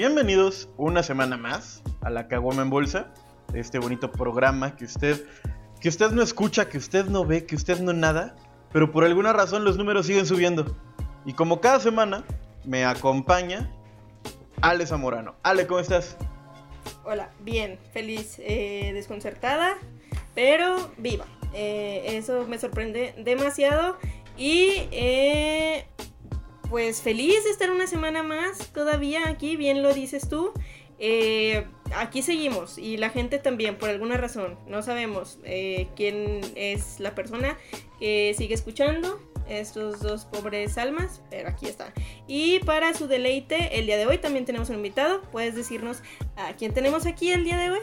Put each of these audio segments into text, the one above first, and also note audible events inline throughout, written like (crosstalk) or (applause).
bienvenidos una semana más a la Caguama en Bolsa, este bonito programa que usted, que usted no escucha, que usted no ve, que usted no nada, pero por alguna razón los números siguen subiendo. Y como cada semana me acompaña Ale Zamorano. Ale, ¿cómo estás? Hola, bien, feliz, eh, desconcertada, pero viva. Eh, eso me sorprende demasiado y eh, pues feliz de estar una semana más todavía aquí, bien lo dices tú. Eh, aquí seguimos y la gente también, por alguna razón. No sabemos eh, quién es la persona que sigue escuchando estos dos pobres almas, pero aquí está. Y para su deleite, el día de hoy también tenemos un invitado. ¿Puedes decirnos a quién tenemos aquí el día de hoy?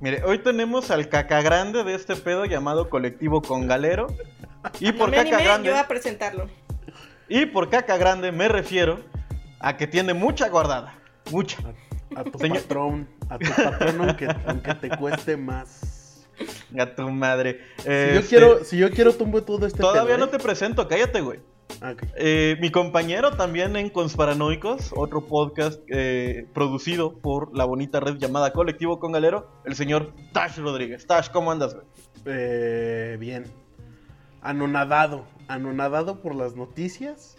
Mire, hoy tenemos al caca grande de este pedo llamado Colectivo Congalero. (laughs) Y por me caca animé grande. yo a presentarlo. Y por caca grande me refiero a que tiene mucha guardada. Mucha. A tu Señor- patrón, a tu patrón aunque, aunque te cueste más. A tu madre. Si Este, yo quiero, si yo quiero tumbo todo este Todavía pedo, no te presento, cállate, güey. ¿eh? Ah. Eh, mi compañero también en Consparanoicos, otro podcast eh, producido por la bonita red llamada Colectivo Congalero, el señor Tash Rodríguez. Tash, ¿cómo andas, güey? Eh, bien. Anonadado. Anonadado por las noticias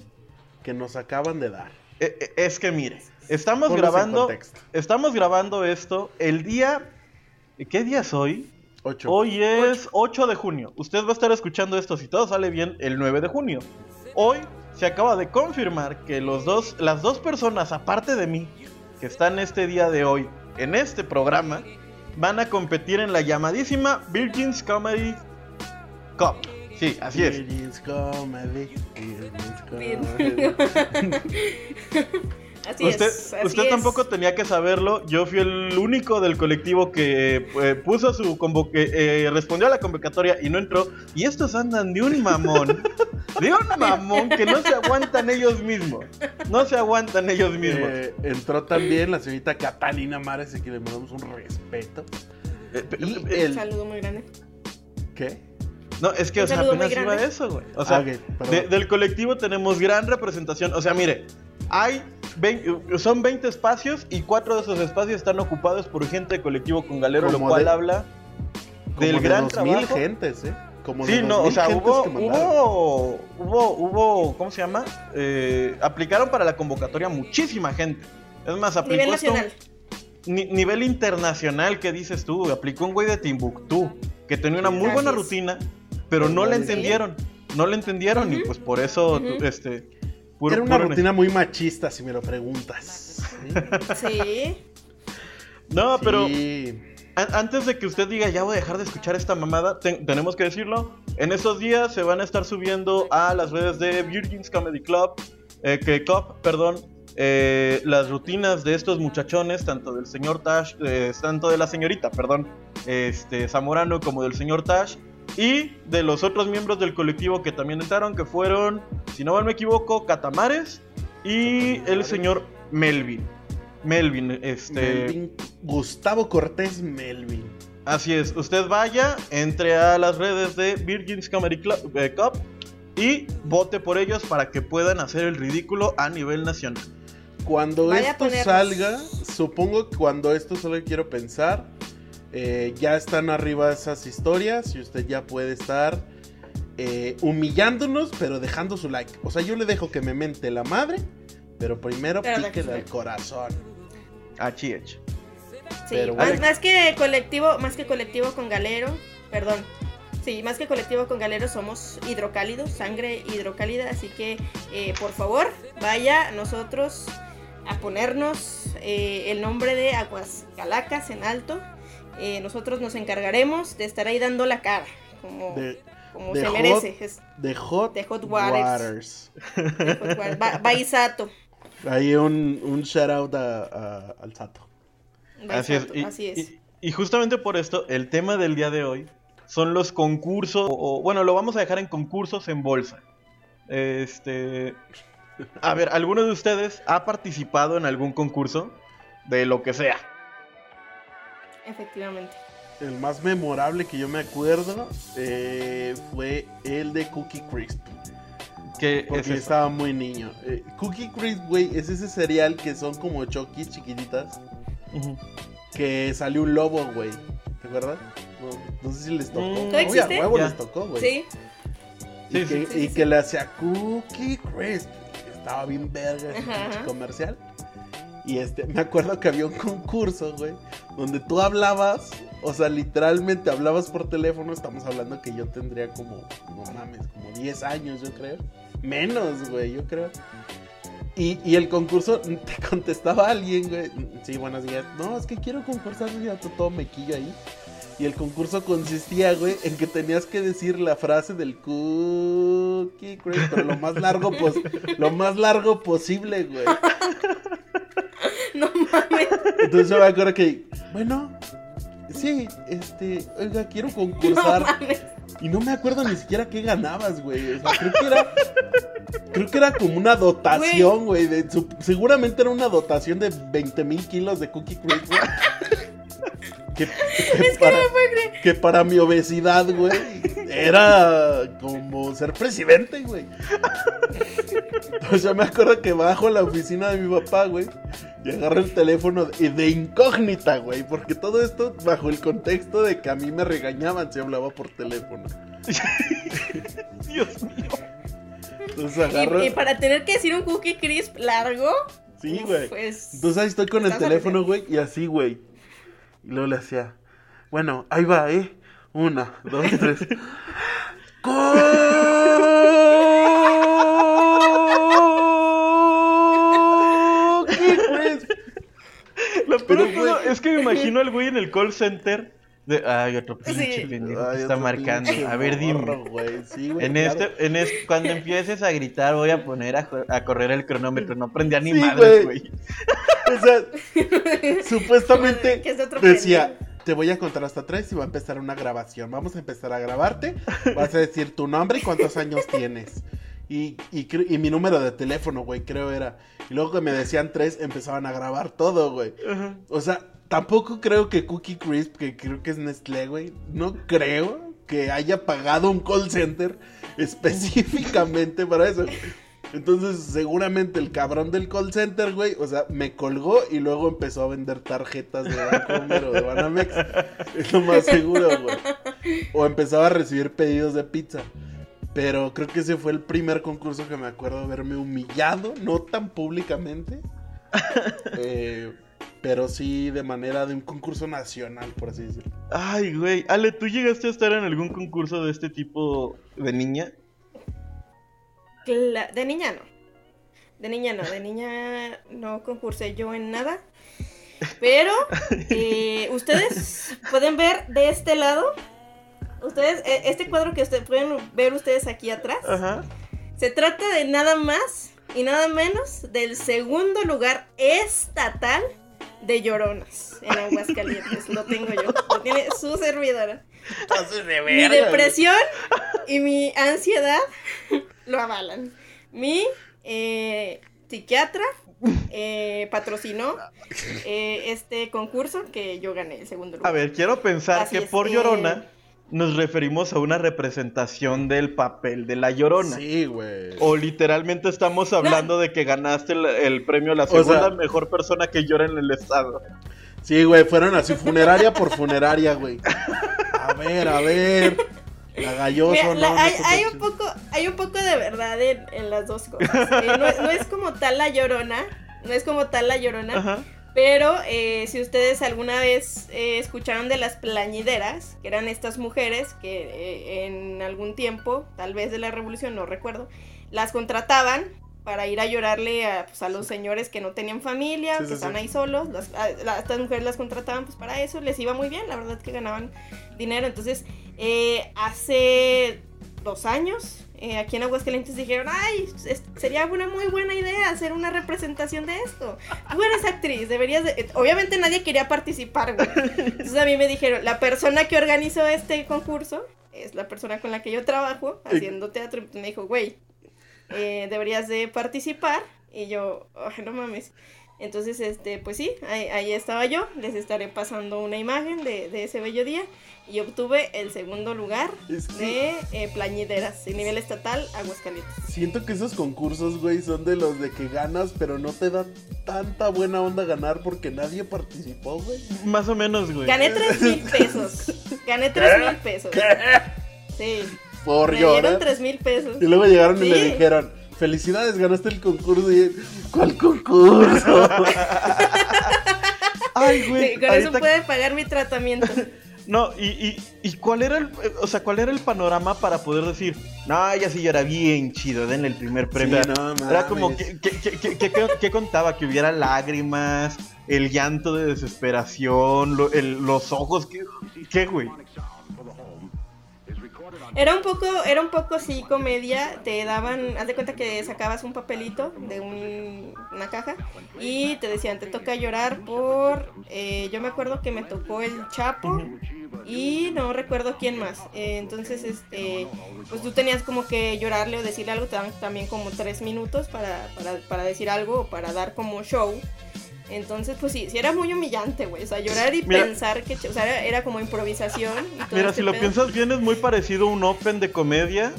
que nos acaban de dar. Eh, eh, es que mire, estamos grabando, estamos grabando esto el día, ¿qué día es hoy? Ocho. Hoy es 8 de junio. Usted va a estar escuchando esto si todo sale bien el 9 de junio. Hoy se acaba de confirmar que los dos, las dos personas aparte de mí que están este día de hoy en este programa van a competir en la llamadísima Virgins Comedy Cup. Sí, así es. (laughs) Así usted es. así usted es. tampoco tenía que saberlo. Yo fui el único del colectivo que eh, puso su convoque, eh, respondió a la convocatoria y no entró. Y estos andan de un mamón, de un mamón que no se aguantan ellos mismos. No se aguantan ellos mismos. Eh, entró también la señorita Catalina Mares, a quien le mandamos un respeto. Eh, y el- Un saludo muy grande. ¿Qué? No, es que un o sea, apenas iba a eso, güey. O sea, Ah, de- del colectivo tenemos gran representación. O sea, mire, hay 20 son 20 espacios y cuatro de esos espacios están ocupados por gente de colectivo con galero, lo cual de- habla del de gran 2000 trabajo. gentes, ¿eh? Como Sí, de no, o 2000 sea, hubo, hubo, hubo, hubo, ¿cómo se llama? Eh, aplicaron para la convocatoria muchísima gente. Es más, aplicó Nivel esto- nacional. ni- nivel internacional, ¿qué dices tú? Aplicó un güey de Timbuktu, que tenía una muy buena rutina, pero no la entendieron. No la entendieron y pues por eso, este... puro- Era una puro- rutina muy machista, si me lo preguntas. ¿sí? Sí. No, pero... Sí. Antes de que usted diga, ya voy a dejar de escuchar esta mamada, ten- tenemos que decirlo. En estos días se van a estar subiendo a las redes de Virgins Comedy Club, eh, que Club, perdón, eh, las rutinas de estos muchachones, tanto del señor Tash, eh, tanto de la señorita, perdón, este, Zamorano, como del señor Tash, y de los otros miembros del colectivo que también entraron, que fueron, si no mal me equivoco, Catamares y el señor Melvin. Melvin, este... Melvin, Gustavo Cortés Melvin. Así es, usted vaya, entre a las redes de Virgins Comedy Club, eh, Cup y vote por ellos para que puedan hacer el ridículo a nivel nacional. Cuando Vaya esto salga, supongo que cuando esto salga quiero pensar, eh, ya están arriba esas historias y usted ya puede estar eh, humillándonos, pero dejando su like. O sea, yo le dejo que me mente la madre, pero primero Pero al like. corazón. Achí, hecho. Sí, Pero más, bueno. más que colectivo, más que colectivo con galero, perdón. Sí, más que colectivo con galero somos hidrocálidos, sangre hidrocálida, así que eh, por favor vaya nosotros a ponernos eh, el nombre de Aguas Calacas en alto. Eh, nosotros nos encargaremos de estar ahí dando la cara, como, De, como de se hot- merece. Es de Hot, De Hot Waters. Waters. de Hot Wheels. Ba- Baisato. Ahí un, un shout out a- a- al Sato. Así es. Baisato, Y, así es. y- y justamente por esto, el tema del día de hoy son los concursos, o, o, bueno, lo vamos a dejar en concursos en bolsa. Este... A ver, ¿alguno de ustedes ha participado en algún concurso? De lo que sea. Efectivamente. El más memorable que yo me acuerdo eh, fue el de Cookie Crisp. ¿Qué Porque es estaba muy niño. Eh, Cookie Crisp, güey, es ese cereal que son como chokis chiquititas. Que salió un lobo, güey. ¿Te acuerdas? No, no sé si les tocó. Mm. ¿Todavía Uy, a huevo Ya. les tocó, güey. Sí. Y, Sí, que, sí, sí, y sí. que le hacía Cookie Crisp. Estaba bien verga ese comercial. Y este, me acuerdo que había un concurso, güey, donde tú hablabas, o sea, literalmente hablabas por teléfono. Estamos hablando que yo tendría como, no mames, como 10 años, yo creo. Menos, güey, yo creo. Y, y el concurso (laughs) te contestaba alguien, güey. Sí, buenos días. No, es que quiero concursar, ya todo mequillo ahí. Y el concurso consistía, güey, en que tenías que decir la frase del cookie crisp, pero lo más largo, pos lo más largo posible, güey. (laughs) No mames. Entonces yo me acuerdo que, bueno, sí, este, oiga, quiero (laughs) No concursar. mames. Y no me acuerdo ni siquiera qué ganabas, güey. O sea, creo que era. Creo que era como una dotación, güey. de su- seguramente era una dotación de 20 mil kilos de cookie crisp, güey. Que, (laughs) que para, que para mi obesidad, güey, era como ser presidente, güey. Entonces yo me acuerdo que bajo a la oficina de mi papá, güey, y agarro el teléfono de, de incógnita, güey, porque todo esto bajo el contexto de que a mí me regañaban si hablaba por teléfono. (laughs) Dios mío. Entonces agarro... Y, y para tener que decir un cookie crisp largo. Sí, güey. Pues. Entonces ahí estoy con el teléfono, güey, y así, güey. Y luego le hacía, bueno, ahí va, ¿eh? Una, dos, tres. (laughs) ¡Cookie Crisp! Lo peor Pero, de todo güey. es que me imagino al güey en el call center. De, ay, otro pinche Sí. pendejo que Ay, está marcando. A ver, dime. morro. Sí, En claro. este, en este, cuando empieces a gritar, voy a poner a, a correr el cronómetro. No prendía ni Sí, madres, güey. (laughs) O sea, supuestamente (laughs) decía, te voy a contar hasta tres y va a empezar una grabación. Vamos a empezar a grabarte. Vas a decir tu nombre y cuántos años tienes. Y, y, y mi número de teléfono, güey, creo era. Y luego que me decían tres, empezaban a grabar todo, güey. Ajá. O sea, tampoco creo que Cookie Crisp, que creo que es Nestlé, güey, no creo que haya pagado un call center (laughs) específicamente para eso. Entonces, seguramente el cabrón del call center, güey, o sea, me colgó y luego empezó a vender tarjetas de Bancomer o de Banamex. (laughs) Es lo más seguro, güey. O empezaba a recibir pedidos de pizza. Pero creo que ese fue el primer concurso que me acuerdo haberme humillado, no tan públicamente. (laughs) Eh, pero sí de manera de un concurso nacional, por así decirlo. Ay, güey. Ale, ¿tú llegaste a estar en algún concurso de este tipo de niña? Cla- de niña no. De niña no. De niña no concursé yo en nada. Pero eh, ustedes pueden ver de este lado. Ustedes, eh, este cuadro que ustedes pueden ver ustedes aquí atrás. Ajá. Se trata de nada más y nada menos del segundo lugar estatal de lloronas en Aguascalientes. Lo tengo yo. Lo tiene su servidora. Entonces, de Mi depresión y mi ansiedad lo avalan. Mi eh, psiquiatra eh, patrocinó eh, este concurso que yo gané el segundo lugar. A ver, quiero pensar Así que es, por eh. llorona nos referimos a una representación del papel de la llorona. Sí, güey. O literalmente estamos hablando de que ganaste el, el premio a la O segunda sea- mejor persona que llora en el estado. Sí, güey, fueron así funeraria por funeraria, güey. A ver, a ver. La galloso, Mira, no. la- no hay, hay un poco, hay un poco de verdad en, en las dos cosas. Eh, no, no es como tal la llorona, no es como tal la llorona, Ajá. Pero eh, si ustedes alguna vez eh, escucharon de las plañideras, que eran estas mujeres que eh, en algún tiempo, tal vez de la revolución, no recuerdo, las contrataban para ir a llorarle a, pues, a los señores que no tenían familia, Sí, que sí, sí. ahí solos. Las- a- estas mujeres las contrataban pues para eso, les iba muy bien, la verdad que ganaban dinero. Entonces, hace dos años, eh, aquí en Aguascalientes dijeron, ay, sería una muy buena idea hacer una representación de esto. Tú eres actriz, deberías de... eh, Obviamente nadie quería participar, güey. Entonces a mí me dijeron, la persona que organizó este concurso es la persona con la que yo trabajo haciendo teatro. Y me dijo, güey, eh, deberías de participar. Y yo, "Ay, no mames. Entonces, este, pues sí, ahí, ahí estaba yo. Les estaré pasando una imagen de, de ese bello día. Y obtuve el segundo lugar Es que- de eh, plañideras, de nivel estatal, Aguascalientes. Siento que esos concursos, güey, son de los de que ganas, pero no te da tanta buena onda ganar porque nadie participó, güey. Más o menos, güey. Gané tres mil (laughs) pesos. Gané tres mil pesos. Sí. Por Me dieron llorar. tres mil pesos. Y luego llegaron y le Sí. dijeron, felicidades, ganaste el concurso. Y ¿cuál concurso? (laughs) Ay, güey. Con eso puede pagar mi tratamiento. (laughs) No, y, y, y cuál era el, eh, o sea, cuál era el panorama para poder decir, no, ya sí, ya era bien chido, denle el primer premio. Sí, no era como mames. que, que, que, que- que- que contaba, que hubiera lágrimas, el llanto de desesperación, lo- el- los ojos, ¿qué, qué, güey? Era un poco, era un poco sí comedia, te daban, haz de cuenta que sacabas un papelito de un- una caja y te decían, te toca llorar por, eh, yo me acuerdo que me tocó el Chapo y no recuerdo quién más. Eh, entonces, este, pues tú tenías como que llorarle o decirle algo, te daban también como tres minutos para, para, para decir algo o para dar como show. Entonces, pues sí, sí era muy humillante, güey. O sea, llorar y Mira. pensar que, o sea, era, era como improvisación. y todo Mira, este si lo pedo. piensas bien, es muy parecido a un Open de comedia,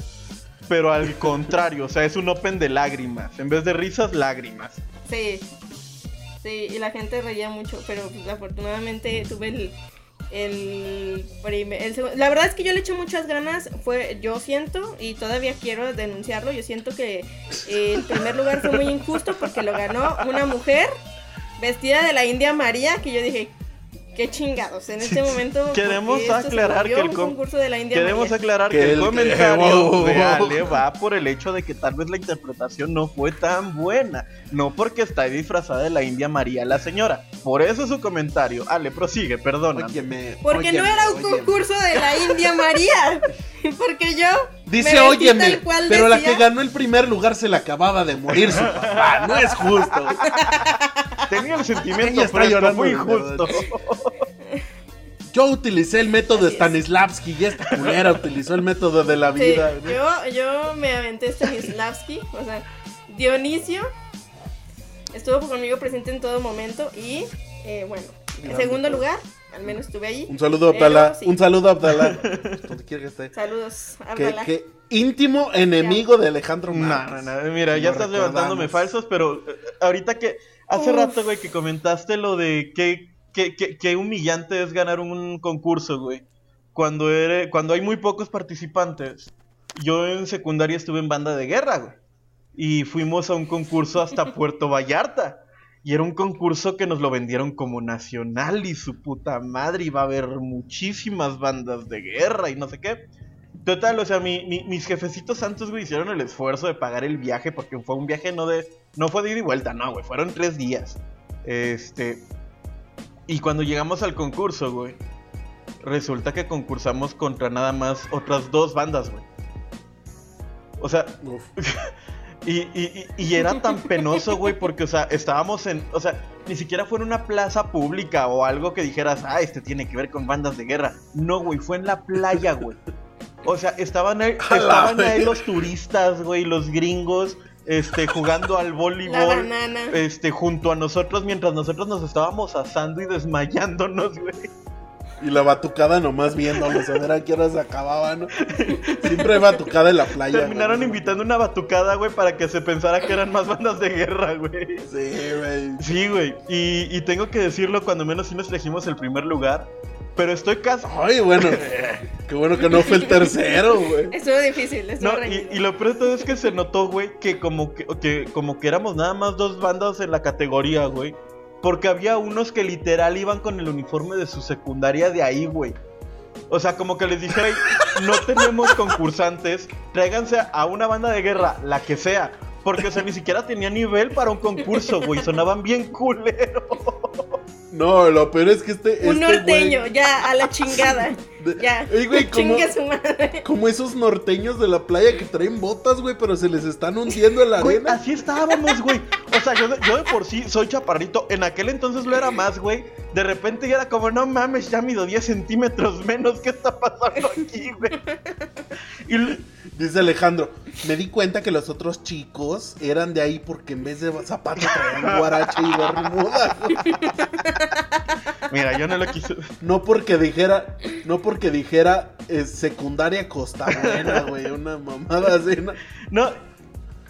pero al contrario, o sea, es un Open de lágrimas. En vez de risas, lágrimas. Sí, sí, y la gente reía mucho, pero pues, afortunadamente tuve el, el primer, el segundo. La verdad es que yo le eché muchas ganas, fue, yo siento, y todavía quiero denunciarlo, yo siento que eh, el primer lugar fue muy injusto porque lo ganó una mujer vestida de la India María, que yo dije, qué chingados, en este momento... ¿por qué Queremos aclarar que el un com- concurso de la India Queremos María? aclarar Que que, el el- comentario (laughs) de Ale va por el hecho de que tal vez la interpretación no fue tan buena. No porque está disfrazada de la India María la señora. Por eso su comentario. Ale, prosigue, perdona. Óyeme, Porque no era un óyeme. concurso de la India María. (laughs) Porque yo. Dice, óyeme, pero la que ganó el primer lugar se le acababa de morir su papá. (laughs) No es justo. Tenía el sentimiento Ella está llorando muy de justo. Yo utilicé el método es. Stanislavski y esta culera utilizó el método de la Sí, vida. ¿no? yo, yo me aventé Stanislavski. O sea, Dionisio estuvo conmigo presente en todo momento. Y eh, bueno, en segundo lugar, al menos estuve allí. Un saludo a sí. Un saludo a Abdalá. (laughs) Donde quiera que esté. Saludos, Que, Abdalá. que íntimo enemigo de Alejandro No, Matos. no, no, Mira, ya estás recordamos. levantándome falsos, pero eh, ahorita que. Hace Uf. rato, güey, que comentaste lo de qué, qué, qué- qué humillante es ganar un concurso, güey. Cuando, eres, cuando hay muy pocos participantes. Yo en secundaria estuve en banda de guerra, güey. Y fuimos a un concurso hasta (laughs) Puerto Vallarta. Y era un concurso que nos lo vendieron como nacional y su puta madre. Iba a haber muchísimas bandas de guerra y no sé qué. Total, o sea, mi- mi- mis jefecitos santos, güey, hicieron el esfuerzo de pagar el viaje porque fue un viaje no de... No fue de ida y vuelta, no, güey, fueron tres días. Este... Y cuando llegamos al concurso, güey, resulta que concursamos contra nada más otras dos bandas, güey. O sea. (laughs) y, y- y- y era tan penoso, güey, porque, o sea, estábamos en. O sea, ni siquiera fue en una plaza pública o algo que dijeras, ah, este tiene que ver con bandas de guerra. No, güey, fue en la playa, güey. O sea, estaban ahí, (laughs) estaban ahí los turistas, güey, los gringos, este, jugando al voleibol. Este, junto a nosotros, mientras nosotros nos estábamos asando y desmayándonos, güey. Y la batucada nomás viéndolos a ver a qué hora se acababa, ¿no? Siempre hay batucada en la playa. Terminaron güey. invitando una batucada, güey, para que se pensara que eran más bandas de guerra, güey. Sí, güey. Sí, güey. Y, y tengo que decirlo, cuando menos sí nos elegimos el primer lugar. Pero estoy casi. Ay, bueno. Qué bueno que no fue el tercero, güey. Estuvo difícil, estuvo No, reñido. y, y lo peor de todo es que se notó, güey, que como que, que como que éramos nada más dos bandas en la categoría, güey. Porque había unos que literal iban con el uniforme de su secundaria de ahí, güey. O sea, como que les dije, "Ey, no tenemos concursantes, tráiganse a una banda de guerra, la que sea. Porque, o sea, ni siquiera tenía nivel para un concurso, güey. Sonaban bien culeros. No, lo peor es que este. Un este norteño, güey- ya, a la chingada. Ya. Ey, güey, (laughs) como, Chingue su madre. como esos norteños de la playa que traen botas, güey, pero se les están hundiendo en la Güey, arena. así estábamos, güey. O sea, yo de, yo de por sí soy chaparrito. En aquel entonces lo era más, güey. De repente ya era como, no mames, ya mido 10 centímetros menos. ¿Qué está pasando aquí, güey? Y, Dice Alejandro, me di cuenta que los otros chicos eran de ahí porque en vez de zapatos traían guaracha y bermuda. (laughs) Mira, yo no lo quise. No porque dijera, no porque dijera eh, secundaria Costa Buena, güey, una mamada así. ¿no? No,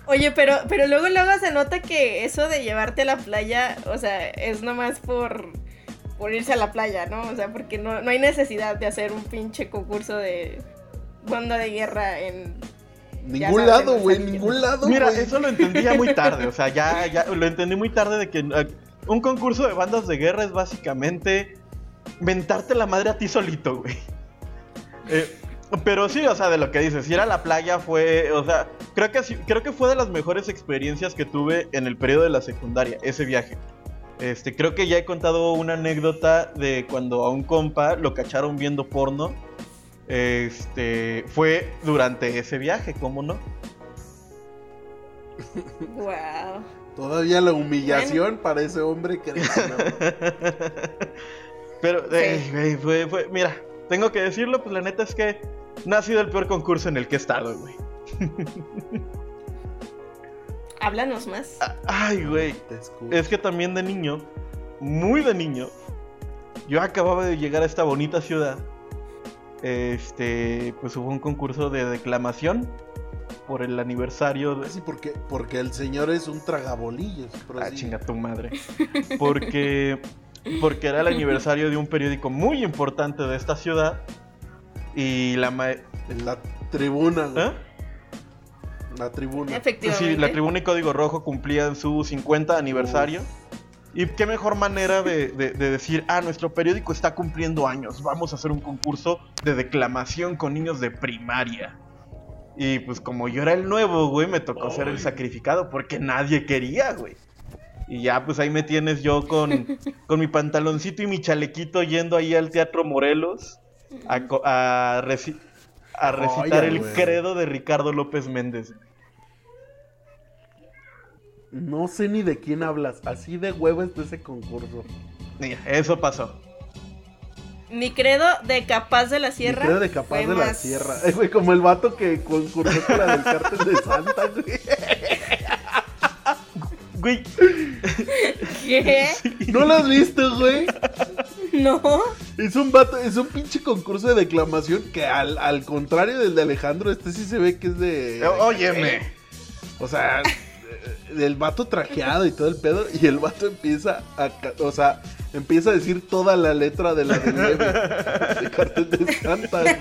Oye, pero, pero luego, luego se nota que eso de llevarte a la playa, o sea, es nomás por, por irse a la playa, ¿no? O sea, porque no, no hay necesidad de hacer un pinche concurso de banda de guerra en... Ningún lado, güey, ningún lado, Mira, eso lo entendía muy tarde, o sea, ya, ya lo entendí muy tarde de que eh, un concurso de bandas de guerra es básicamente mentarte la madre a ti solito, güey. Eh, pero sí, o sea, de lo que dices, ir a la playa fue, o sea, creo que creo que fue de las mejores experiencias que tuve en el periodo de la secundaria, ese viaje. Este, creo que ya he contado una anécdota de cuando a un compa lo cacharon viendo porno. Este, fue durante ese viaje, ¿cómo no? (laughs) Wow. Todavía la humillación para ese hombre que (laughs) Pero, Sí. eh, güey, fue, fue- mira, tengo que decirlo, pues la neta es que no ha sido el peor concurso en el que he estado, güey. (laughs) Háblanos más. Ah, Ay, güey. Es que también de niño, muy de niño, yo acababa de llegar a esta bonita ciudad. Este, pues hubo un concurso de declamación por el aniversario de... Sí, porque, porque el señor es un tragabolillos. Ah, chinga tu madre. Porque, porque era el (laughs) aniversario de un periódico muy importante de esta ciudad. Y la ma- la tribuna, güey. ¿Eh? La tribuna. Efectivamente. Sí, la Tribuna y Código Rojo cumplían su 50 aniversario. Y qué mejor manera de, de- de decir, ah, nuestro periódico está cumpliendo años, vamos a hacer un concurso de declamación con niños de primaria. Y pues como yo era el nuevo, güey, me tocó ser el sacrificado porque nadie quería, güey. Y ya pues ahí me tienes yo con, (laughs) con mi pantaloncito y mi chalequito yendo ahí al Teatro Morelos a, a reci- a recitar el güey. credo de Ricardo López Méndez. No sé ni de quién hablas. Así de huevo es de ese concurso. Mira, eso pasó. Mi credo de Capaz de la Sierra. Mi credo de capaz de la sierra. Güey, como el vato que concursó con la del cártel de Santa, güey. Güey, ¿Qué? ¿No lo has visto, güey? No. Es un vato, es un pinche concurso de declamación que al, al contrario del de Alejandro, este sí se ve que es de. óyeme. O sea, el vato trajeado y todo el pedo, y el vato empieza a, o sea, empieza a decir toda la letra de la de Leve, (laughs) de cartel de Santa. güey.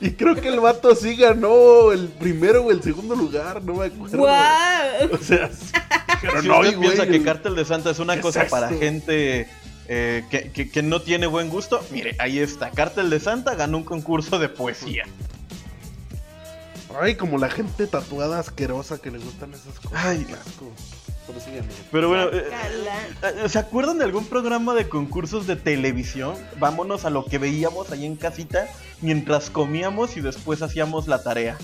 Y creo que el vato sí ganó el primero o el segundo lugar, no me acuerdo. ¡Guau! O sea, sí, pero Si no, usted güey, piensa que el- Cártel de Santa es una ¿Qué es cosa para gente eh, que, que- que no tiene buen gusto, mire, ahí está. Cártel de Santa ganó un concurso de poesía. Ay, como la gente tatuada asquerosa que le gustan esas cosas. Ay. asco. Pero síganme. Pero bueno, eh, eh, ¿se acuerdan de algún programa de concursos de televisión? Vámonos a lo que veíamos ahí en casita mientras comíamos y después hacíamos la tarea.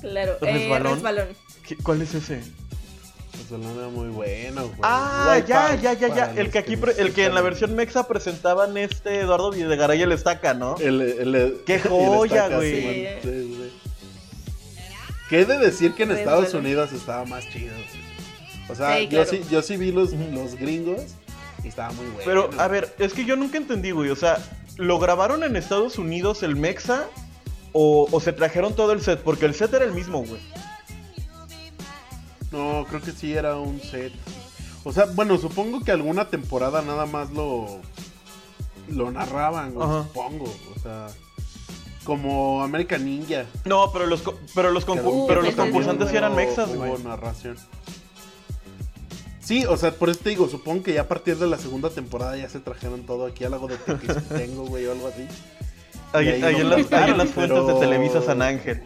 Claro. Eh, ¿Resbalón? resbalón. ¿Qué- ¿Cuál es ese? El nombre era muy bueno, güey. Ah, ya, ya, ya, ya. El que aquí, pre- el que en la versión mexa presentaban este Eduardo Videgaray el estaca, ¿no? El, el- el- ¡Qué (laughs) el joya, estaca, güey! sí, sí, sí. Que he de decir que en Pues, Estados bueno. Unidos estaba más chido. O sea, Sí, yo, sí, yo sí vi los, los gringos y estaba muy bueno. Pero, a ver, es que yo nunca entendí, güey. O sea, ¿lo grabaron en Estados Unidos el Mexa? O, o se trajeron todo el set? Porque el set era el mismo, güey. No, creo que sí era un set. O sea, bueno, supongo que alguna temporada nada más lo lo narraban, güey, supongo. O sea, como American Ninja. No, pero los, co- pero los, Uh, pero los concursantes sí eran mexas, hubo güey. narración. Sí, o sea, por eso te digo, supongo que ya a partir de la segunda temporada ya se trajeron todo aquí al lago de Tequisquitengo, güey, o algo así. Ahí, ahí en, las, ahí en las fuentes de Televisa San Ángel.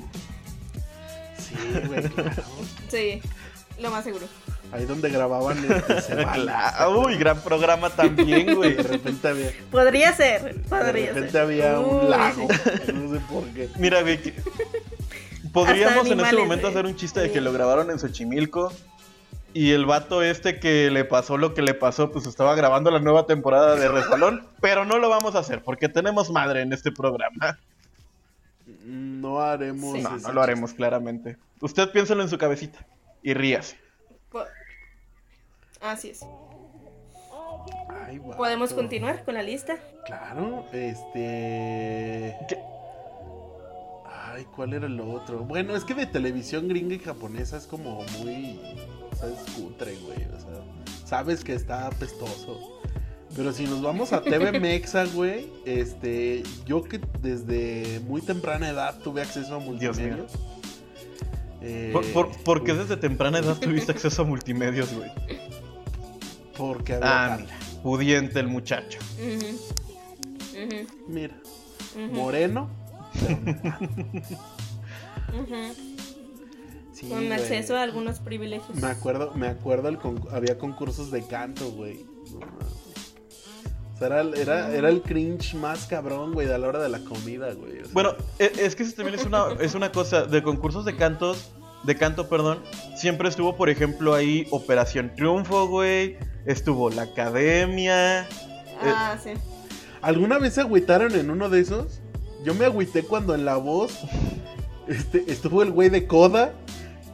Sí, güey, claro. Sí, lo más seguro. Ahí donde grababan este, (laughs) Uy, gran programa también, (laughs) güey. De repente había, Podría ser, de podría repente ser. había un lago. No sé (laughs) por qué. Mira, güey. Podríamos en este momento hacer un chiste de que lo grabaron en Xochimilco. Y el vato este que le pasó lo que le pasó, pues estaba grabando la nueva temporada de Resbalón. pero no lo vamos a hacer porque tenemos madre en este programa. No haremos. Sí. No, no lo haremos claramente. Usted piénselo en su cabecita y ríase. Así es. Ay. ¿Podemos continuar con la lista? Claro, este. ¿Qué? Ay, ¿cuál era lo otro? Bueno, es que de televisión gringa y japonesa es como muy. ¿Sabes? Cutre, güey. O sea, sabes que está apestoso. Pero si nos vamos a TV (laughs) Mexa, güey, este, yo que desde muy temprana edad tuve acceso a multimedios. eh, ¿Por, por, por qué desde temprana edad tuviste acceso a multimedios, güey? Porque había Ah, mira, pudiente el muchacho. Mira, moreno. sí, Con güey. acceso a algunos privilegios. Me acuerdo, me acuerdo, el con- había concursos de canto, güey. O sea, era, el- era, era el cringe más cabrón, güey, a la hora de la comida, güey. o sea. Bueno, e- es que eso también es una, es una cosa. De concursos de cantos, de canto, perdón, siempre estuvo, por ejemplo, ahí Operación Triunfo, güey. Estuvo la Academia. Ah, sí. ¿Alguna vez se agüitaron en uno de esos? Yo me agüité cuando en la voz este, estuvo el güey de Coda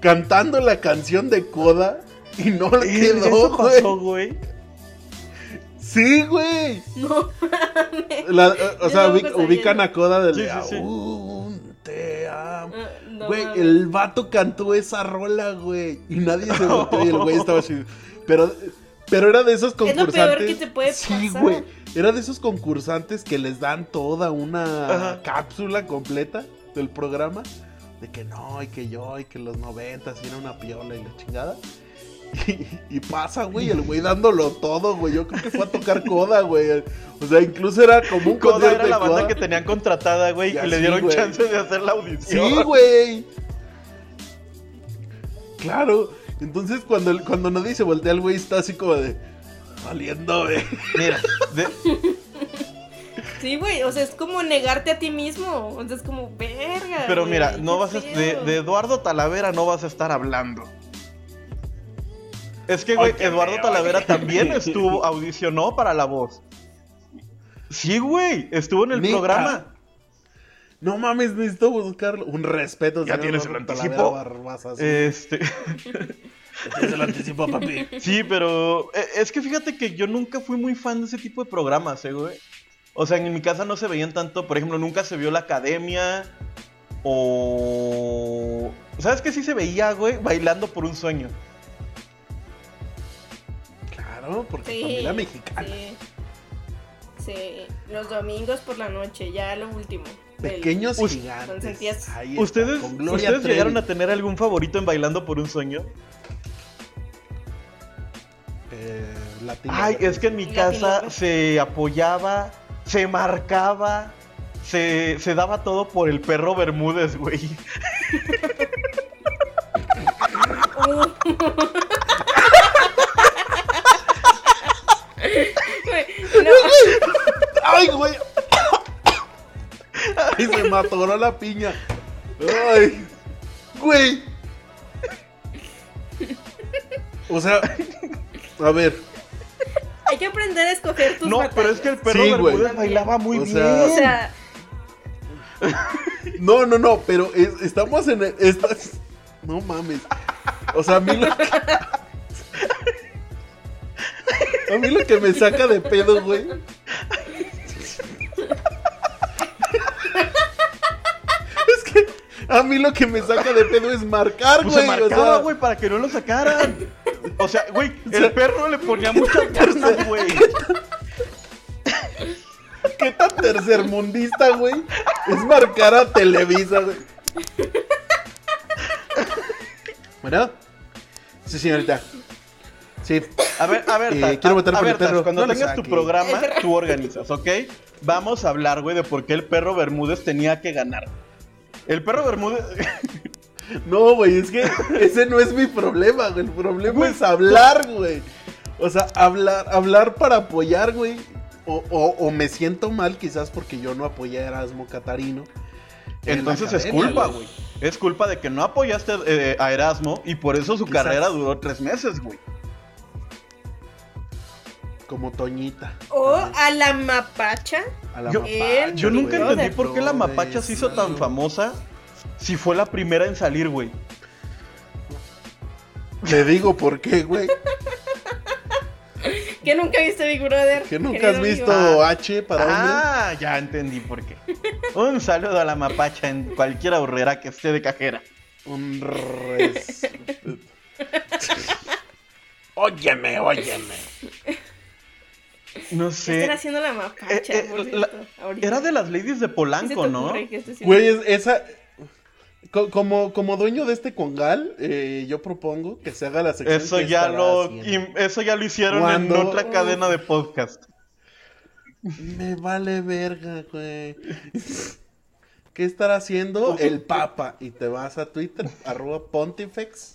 cantando la canción de Coda y no le Eh, quedó, ¿Eso güey. pasó, güey? Sí, güey. No. La- o sea, ubic- ubican a Coda del Sí, de sí, sí. "Aún te amo". Ah, no Güey, mames. el vato cantó esa rola, güey. Y nadie se volteó y el güey estaba así. Pero, pero era de esos lo peor concursantes. que te puede Sí, pasar. güey. Era de esos concursantes que les dan toda una Ajá. cápsula completa del programa. De que no, y que yo, y que los noventas, y era una piola y la chingada. Y, (laughs) y pasa, güey, el güey dándolo todo, güey. Yo creo que fue a tocar coda, güey. O sea, incluso era como un Coda era de la banda Coda. que tenían contratada, güey, y le dieron güey. chance de hacer la audición. Sí, güey. Claro. Entonces cuando, el- cuando nadie se voltea, el güey está así como de. Valiendo, güey. Mira, de- Sí, güey, o sea, es como negarte a ti mismo. O sea, es como, verga. pero güey, mira, no vas a, de, de Eduardo Talavera no vas a estar hablando. Es que, güey, Eduardo. Talavera también (laughs) estuvo, audicionó para la voz. Sí, güey, estuvo en el programa. No mames, necesito buscarlo. Un respeto, Ya tienes el Eduardo anticipo. Talavera Barbaza, sí. Este, Ya (laughs) tienes el anticipo, papi. sí, pero eh, es que fíjate que yo nunca fui muy fan de ese tipo de programas, eh, güey. O sea, en mi casa no se veían tanto, por ejemplo, nunca se vio la academia o... ¿Sabes qué sí se veía, güey? Bailando por un sueño. Porque Sí, familia mexicana. Sí. Sí, los domingos por la noche, ya lo último. del- Pequeños Us- gigantes. Está, ¿Ustedes, ¿ustedes llegaron a tener algún favorito en Bailando por un sueño? Eh, Latino, Ay, Latino. es que en mi casa se apoyaba, se marcaba, se, se daba todo por el perro Bermúdez, güey. (laughs) (laughs) Güey, no, (laughs) ¡Ay, güey! ¡Ay, se me atoró la piña! ¡Ay! ¡Güey! O sea, a ver, hay que aprender a escoger tus No, pero es que el perro Sí, güey. Bermúdez bailaba muy O bien. sea- O sea, no, no, no, pero es- estamos en el, estas- no mames. O sea, a mí lo que, a mí lo que me saca de pedo, güey. Es que a mí lo que me saca de pedo es marcar, Pues güey. o sea, güey, para que no lo sacaran. O sea, güey, el perro le ponía muchas ganas, güey. (laughs) ¿Qué tan tercermundista, güey? Es marcar a Televisa, güey. Bueno. Sí, señorita. Sí. A ver, a ver, Eh, quiero votar a por ver, el perro. Cuando No tengas tu programa, tú organizas, ¿ok? Vamos a hablar, güey, de por qué el perro Bermúdez tenía que ganar. El perro Bermúdez... (laughs) No, güey, es que ese no es mi problema, güey. El problema es hablar, güey. O sea, hablar, hablar para apoyar, güey. O, o- o me siento mal quizás porque yo no apoyé a Erasmo Catarino. en Entonces es culpa, güey. güey. es culpa de que no apoyaste eh, a Erasmo y por eso su Quizás. carrera duró tres meses, güey. Como Toñita. O a la mapacha. A la Yo- mapacha, Yo nunca entendí por qué la mapacha se hizo tan famosa si fue la primera en salir, güey. Te digo por qué, güey. (laughs) Que nunca viste Big Brother. Que nunca has amigo? visto H para hombre. Ah, ya entendí por qué. Un saludo a la mapacha en cualquier ahorrera que esté de cajera. Un res... (laughs) (laughs) óyeme, óyeme. No ¿Qué están sé. haciendo la mapacha? Eh, eh, por la-? Era de las ladies de ¿Qué se Polanco, ¿no? haciendo? Güey, es- esa... co- Como, como dueño de este congal, eh, yo propongo que se haga la sección Eso que ya lo eso ya lo hicieron ¿Cuándo? en otra cadena de podcast. Me vale verga, güey. ¿Qué estará haciendo el Papa? Y te vas a Twitter, arroba Pontifex.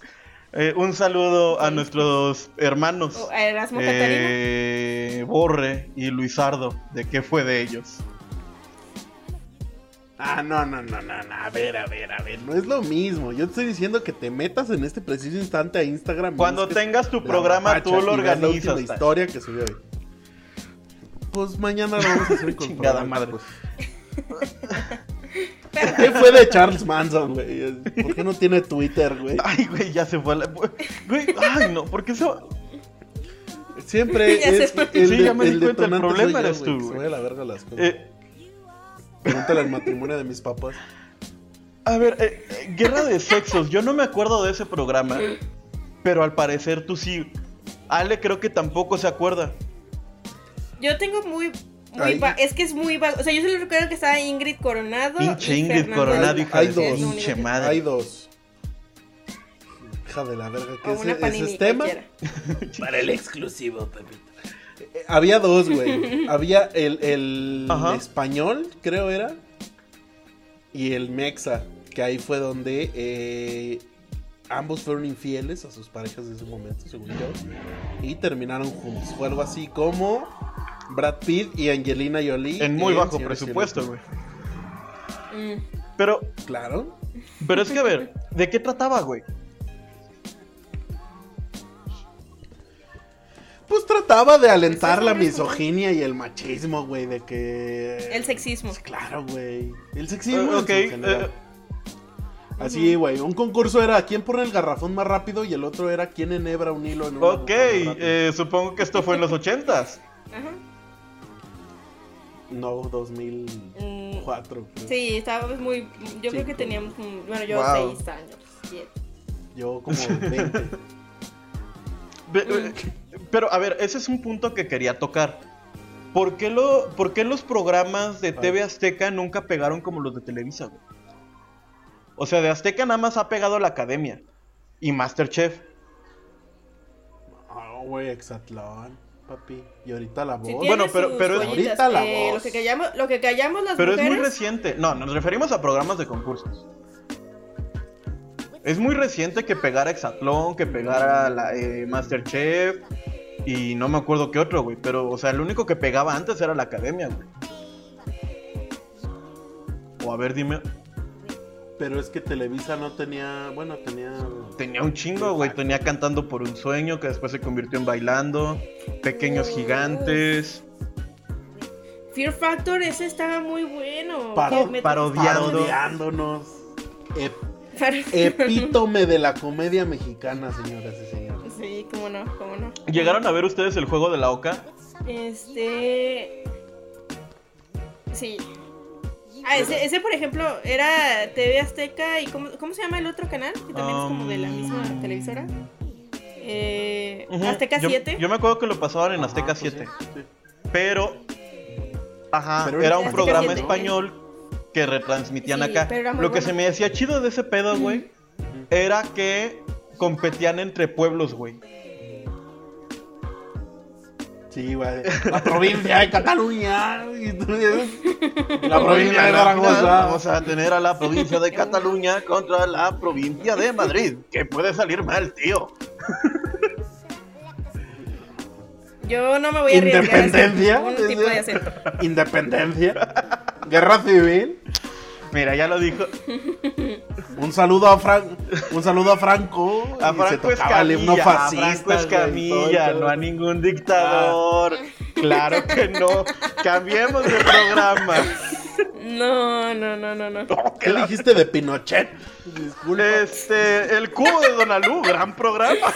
Eh, un saludo a nuestros hermanos O a Erasmo eh, Borre y Luisardo. ¿De qué fue de ellos? Ah, no, no, no, no, no, a ver, a ver, a ver, no es lo mismo. Yo te estoy diciendo que te metas en este preciso instante a Instagram. y Cuando tengas tu la programa, tú lo La organizas. última historia que subió hoy. Pues mañana lo vamos a hacer (laughs) con Chingada madre. pues. (laughs) (laughs) ¿Qué fue de Charles Manson, güey? ¿Por qué no tiene Twitter, güey? Ay, güey, ya se fue. la- Güey, ay, no, ¿por qué se va? Siempre (laughs) Ya se es fue. el, Sí, de- ya me di cuenta, el problema eres güey, tú, Se güey. a la verga las cosas. Eh, Pregúntale al matrimonio de mis papás. a ver, eh, eh, Guerra de Sexos. Yo no me acuerdo de ese programa, pero al parecer tú sí. Ale creo que tampoco se acuerda. Yo tengo muy. Muy es que es muy vago. O sea, yo solo recuerdo que estaba Ingrid Coronado. Pinche y Ingrid Fernando Coronado, hija Hay de dos. Pinche madre. Hay dos. Hija de la verga, ¿qué O es, una ese panini, es tema? (laughs) Para el exclusivo, Pepito. Eh, Había dos, güey. (laughs) Había el, el español, creo era. Y el mexa. Que ahí fue donde eh, ambos fueron infieles a sus parejas de ese momento, según yo. Y terminaron juntos. Fue algo así como Brad Pitt y Angelina Jolie. En muy bajo presupuesto, güey. Mm. Pero, Claro. pero es que a ver, ¿de qué trataba, güey? Pues trataba de alentar la misoginia y el machismo, güey, de que... El sexismo. Claro, güey. El sexismo ok, eh, Así, güey. Un concurso era quién pone el garrafón más rápido y el otro era quién enhebra un hilo en una ok, eh, supongo que esto fue en los ochentas. Ajá. No, 2004. creo. Sí, estábamos muy. Yo creo que teníamos. un- Bueno, yo Wow. seis años. siete. Yo como 20. (laughs) Ve- eh, Pero a ver, ese es un punto que quería tocar. ¿Por qué, lo, por qué los programas de TV Azteca nunca pegaron como los de Televisa, güey? O sea, de Azteca nada más ha pegado la academia y Masterchef. Ah, güey, Exatlón, papi. Y ahorita la voz. Sí, Bueno, pero- pero es-. Ahorita la Eh, voz. Lo que callamos, lo que callamos las Pero es mujeres. muy reciente. No, nos referimos a programas de concursos. Es muy reciente que pegara Exatlón, que pegara la, eh, Masterchef y no me acuerdo qué otro, güey. Pero, o sea, el único que pegaba antes era la academia, güey. O a ver, dime. Pero es que Televisa no tenía. Bueno, tenía. Tenía un chingo, güey. Tenía Cantando por un Sueño, que después se convirtió en Bailando. Pequeños Gigantes. Fear Factor, ese estaba muy bueno. Paro- parodiando. Parodiándonos. Ep- epítome de la comedia mexicana, señoras y señores. Sí, cómo no, cómo no. ¿Llegaron a ver ustedes el juego de la Oca? Este. Sí. Ah, ese, ese, por ejemplo, era TV Azteca y ¿cómo, cómo se llama el otro canal? Que también es como de la misma Um, televisora. Eh. Azteca Yo- 7. Yo, me acuerdo que lo pasaban en Azteca Ajá, pues 7. sí, sí. Pero. Ajá, Pero era un Azteca programa 7. español que retransmitían Sí, acá. Lo que se me decía chido de ese pedo, güey, era que competían entre pueblos, güey. Sí, güey. La provincia de Cataluña. (laughs) La provincia de la final Vamos Zaragoza. a tener a la provincia de Cataluña contra la provincia de Madrid. Que puede salir mal, tío. Yo no me voy a arriesgar a Independencia. ningún tipo de acento. Independencia. Guerra civil. Mira, ya lo dijo. Un saludo a Fran, un saludo a Franco. A y se Franco tocaba el himno Escamilla. A fascista, Franco Escamilla, todo, no a ningún dictador. Claro que no. Cambiemos de programa. No, no, no, no, no. ¿Qué dijiste de Pinochet? Disculpa. Este, el cubo de Donalú, gran programa.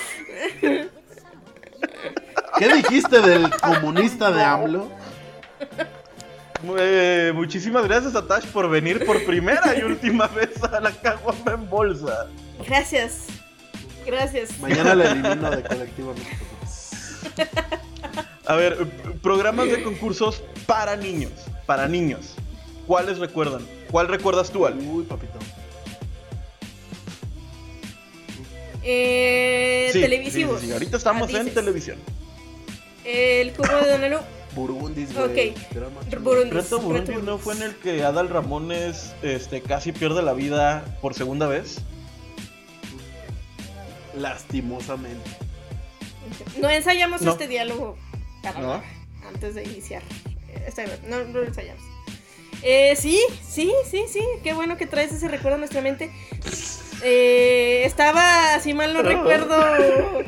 ¿Qué dijiste del comunista de AMLO? Eh, muchísimas gracias a Tash por venir por primera y última (laughs) vez a la caguama en bolsa. Gracias. Gracias. Mañana la elimino (laughs) de colectivo. A ver, programas de concursos para niños. Para niños. ¿Cuáles recuerdan? ¿Cuál recuerdas tú, Al? Uy, papito. Eh, Sí, televisivos. sí, sí, sí. Ahorita estamos Ah, en televisión. El cubo de Donalú. Burundis, güey. Ok. Drama. Burundis. Reto Burundi Reto no fue en el que Adal Ramones este, casi pierde la vida por segunda vez. Lastimosamente. No ensayamos No. este diálogo para No. antes de iniciar. Vez. No, no lo ensayamos. Eh, sí, sí, sí, sí. Qué bueno que traes ese recuerdo a nuestra mente. Eh, estaba, si mal no recuerdo. (laughs)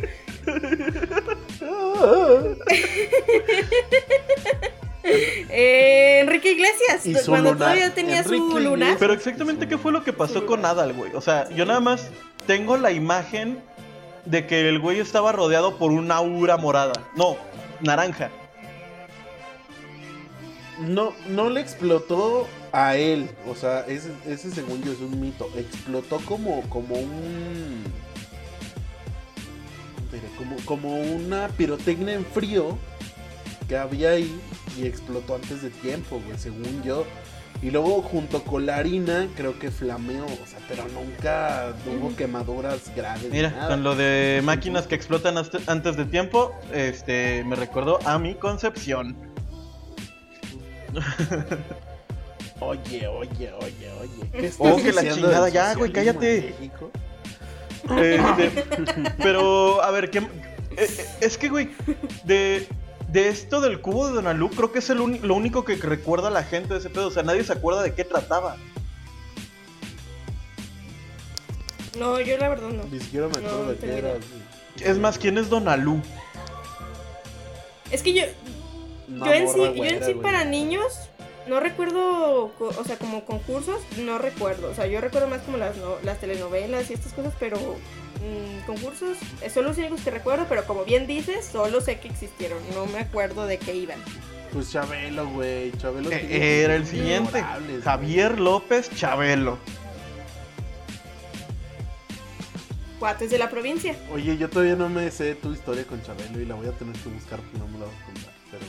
eh, Enrique Iglesias, Y su cuando lunar. todavía tenía su luna. Pero exactamente qué fue lo que pasó con Adal, güey. O sea, yo nada más tengo la imagen de que el güey estaba rodeado por una aura morada. No, naranja. No, no le explotó a él. O sea, ese, ese según yo es un mito. Explotó como, como un. ¿Cómo te diré? Como, como una pirotecnia en frío que había ahí y explotó antes de tiempo, güey, según yo. Y luego junto con la harina creo que flameó, o sea, pero nunca hubo quemaduras graves. Mira, nada. con lo de máquinas que explotan antes de tiempo, este, me recordó a mi concepción. Oye, oye, oye, oye. ¿qué Oh, estás que la chingada, ya, güey, cállate. México? Este, pero, a ver, ¿qué, eh, eh, es que, güey, de, de esto del cubo de Donalú, creo que es el lo único que recuerda la gente de ese pedo. O sea, nadie se acuerda de qué trataba. No, yo la verdad no. Ni siquiera me acuerdo No, de qué era. Es más, ¿quién es Donalú? Es que yo, Una yo en sí, yo en sí güey. para niños no recuerdo, o sea, como concursos, no recuerdo. O sea, yo recuerdo más como las, no- las telenovelas y estas cosas, pero mm, concursos eh, son los únicos que recuerdo, pero como bien dices, solo sé que existieron. No me acuerdo de qué iban. Pues Chabelo, güey. Chabelo. Eh, Era el siguiente. Javier López Chabelo. Cuates de la provincia. Oye, yo todavía no me sé tu historia con Chabelo y la voy a tener que buscar porque no me la vas a contar. Pero.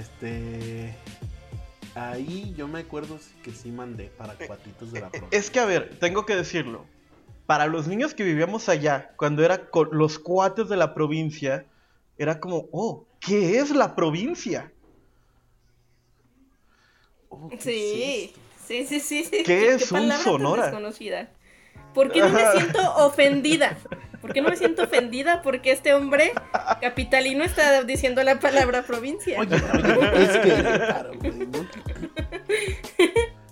Este. Ahí yo me acuerdo que sí mandé para cuatitos de la provincia. Es que, a ver, tengo que decirlo. Para los niños que vivíamos allá, cuando era con los cuates de la provincia, era como, oh, ¿qué es la provincia? Oh, ¿qué Sí, sí, sí, sí. sí. (laughs) ¿Qué es un palabra tan Sonora? desconocida? ¿Por qué no me (laughs) siento ofendida? ¿Por qué no me siento ofendida? Porque este hombre capitalino está diciendo la palabra provincia. Oye, oye, es que. Claro, güey, ¿no?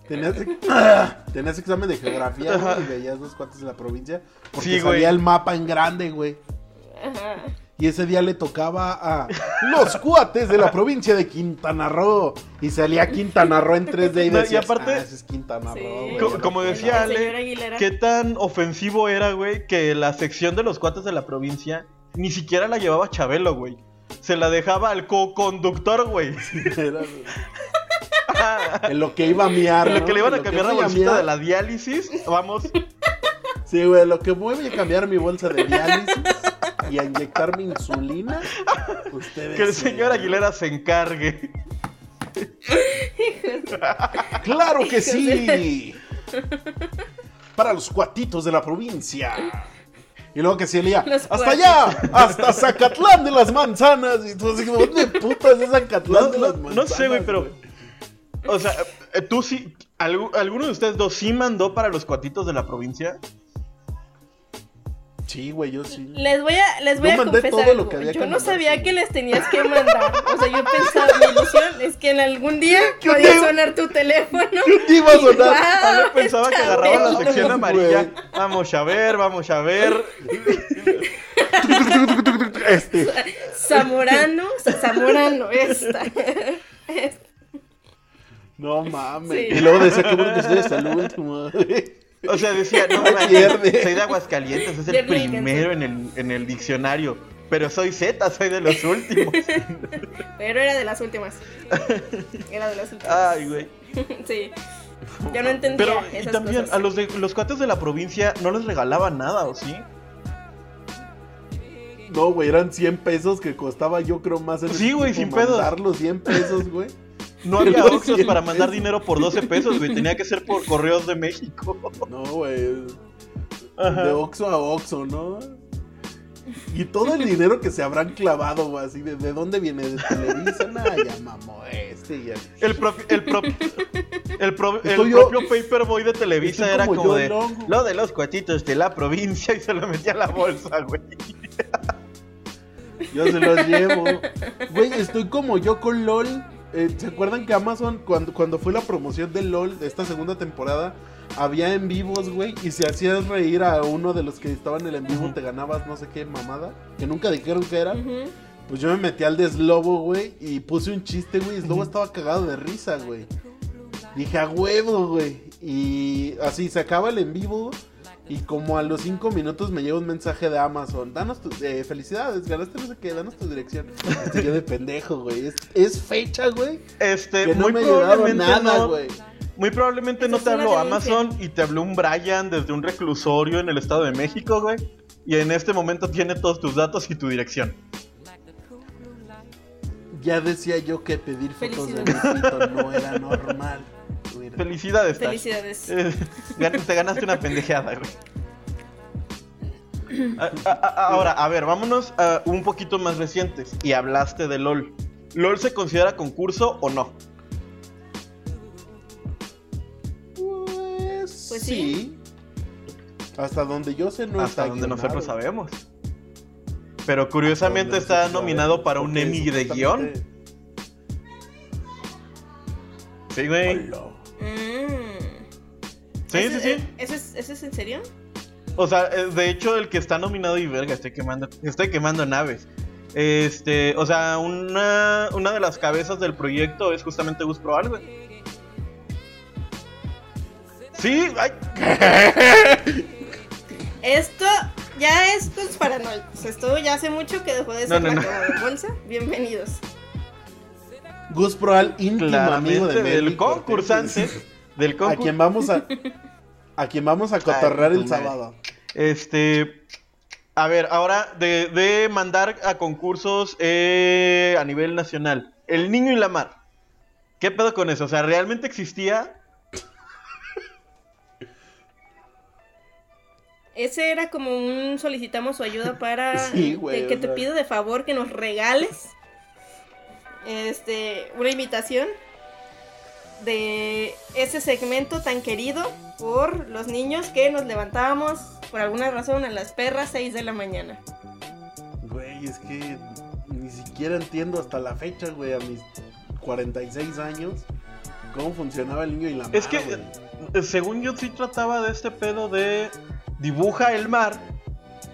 Tenías, (laughs) tenías examen de geografía güey, y veías los cuates de la provincia. Porque Sí, güey. salía el mapa en grande, güey. Ajá. Y ese día le tocaba a los cuates de la provincia de Quintana Roo. Y salía Quintana Roo en 3D y No, decías, aparte- ah, ese es Quintana Sí. Roo, güey. Co- ya lo como sé". decía Ale. ¿qué tan ofensivo era, güey, que la sección de los cuates de la provincia ni siquiera la llevaba Chabelo, güey? Se la dejaba al co-conductor, güey. Era en lo que iba a miar, En lo ¿no? que le iban a cambiar la bolsita miar. de la diálisis, vamos. Sí, güey, lo que voy a cambiar mi bolsa de diálisis y a inyectarme insulina. Ustedes. Que el señor Aguilera se encargue. ¡Claro que sí! Para los cuatitos de la provincia. Y luego que se leía, ¡hasta allá! ¡Hasta Zacatlán de las manzanas! Y tú así como, ¿dónde putas es Zacatlán No, de no- las no manzanas? sé, güey, pero. O sea, eh, tú sí. algu- ¿Alguno de ustedes dos sí mandó para los cuatitos de la provincia? Sí, güey, yo sí. Les voy a, les voy Yo a mandé confesar todo lo que había Yo que no mandar, sabía sí. que les tenías que mandar. O sea, yo pensaba, mi ilusión es que en algún día (laughs) podía te- sonar tu teléfono. (laughs) Te iba a sonar. Guau, Ah, yo pensaba que agarraba la sección (laughs) amarilla. Vamos a ver, vamos a ver. Este. Zamorano, Zamorano, esta. No mames. Sí. Y luego decía que bueno que estoy hasta el último. O sea, decía, no, (laughs) pierde. soy de Aguascalientes, es el el primero en el, en el diccionario. Pero soy Z, soy de los últimos. (laughs) Pero era de las últimas. Era de las últimas. Ay, güey. (laughs) Sí. Yo no entendía Pero, y también, cosas. a los de los cuates de la provincia no les regalaban nada, ¿o sí? No, güey, eran 100 pesos que costaba yo creo más en Sí, güey, sin pedos. mandar los 100 pesos, güey. No había Oxxos 100 para mandar dinero por 12 pesos, güey. Tenía que ser por correos de México. No, güey. De Oxxo a Oxxo, ¿no? Y todo el dinero que se habrán clavado, güey, así de, ¿de dónde viene? ¿De Televisa? (laughs) Nah, ya mamó este, ya. El propio, el propio, el, pro- el yo- propio Paperboy de Televisa era como de lo de los cuatitos de la provincia y se lo metía a la bolsa, güey. Yo se los llevo. Güey, estoy como yo con LOL. Eh, ¿Se acuerdan que Amazon, cuando, cuando fue la promoción de LOL de esta segunda temporada, había en vivos, güey? Y si hacías reír a uno de los que estaban en el en vivo, Ujú. te ganabas no sé qué mamada. Que nunca dijeron que era. Pues yo me metí al de Slobo, güey, y puse un chiste, güey. y Slobo estaba cagado de risa, güey. Dije, a huevo, güey. Y así se acaba el en vivo. Y como a los cinco minutos me llega un mensaje de Amazon. Danos tu. eh, felicidades, ganaste no sé qué, danos tu dirección. Estoy yo de pendejo, güey. Es, es fecha, güey. Este, Que no muy me probablemente nada, no, güey. muy probablemente no te habló. Amazon y te habló un Brian desde un reclusorio en el Estado de México, güey. Y en este momento tiene todos tus datos y tu dirección. Ya decía yo que pedir fotos de no era normal. Felicidades. Felicidades. Eh, te ganaste una pendejeada, güey. A- a- a- ahora, a ver, vámonos a un poquito más recientes. Y hablaste de LOL. ¿LOL se considera concurso o no? Pues, Pues sí. Hasta donde yo sé no Hasta está donde guionado. nosotros sabemos. Pero curiosamente está nominado para un Emmy de guion. Sí, güey. Sí, sí, ¿Ese- sí. ¿Eso es, ¿Eso es en serio? O sea, eh, de hecho, el que está nominado y verga, estoy quemando, estoy quemando naves. Este, o sea, una, una de las cabezas del proyecto es justamente Gus Proal, güey. Sí, ay, (laughs) Esto ya es tus paranoicos. Esto ya hace mucho que dejó de No, ser no, la no. cama de bolsa. Bienvenidos. Gus Proal, íntimo amigo de Cortés. concursante, del A quien vamos a a quien vamos a cotorrear Ay, el sábado. Este, a ver, ahora de, de mandar a concursos eh, a nivel nacional. El niño y la mar. ¿Qué pedo con eso? O sea, ¿realmente existía? Ese era como un solicitamos su ayuda para (laughs) Sí, güey, de que o te pido de favor que nos regales este una invitación de ese segmento tan querido por los niños que nos levantábamos por alguna razón a las perras 6 de la mañana. Güey, es que ni siquiera entiendo hasta la fecha, güey, a mis 46 años cómo funcionaba el niño y la mar, Es que, güey. eh, según yo, sí trataba de este pedo de dibuja el mar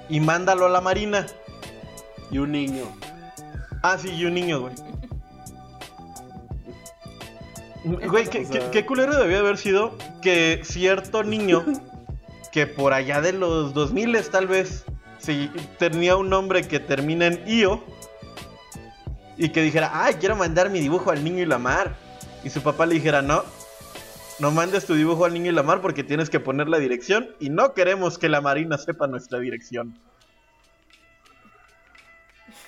y mándalo a la marina. y un niño. Ah, sí, y un niño, güey. Güey, qué, qué culero debía haber sido que cierto niño, (laughs) que por allá de los 2000 tal vez, si tenía un nombre que termina en IO, y que dijera, ay, quiero mandar mi dibujo al niño y la mar. Y su papá le dijera, no, no mandes tu dibujo al niño y la mar porque tienes que poner la dirección y no queremos que la marina sepa nuestra dirección.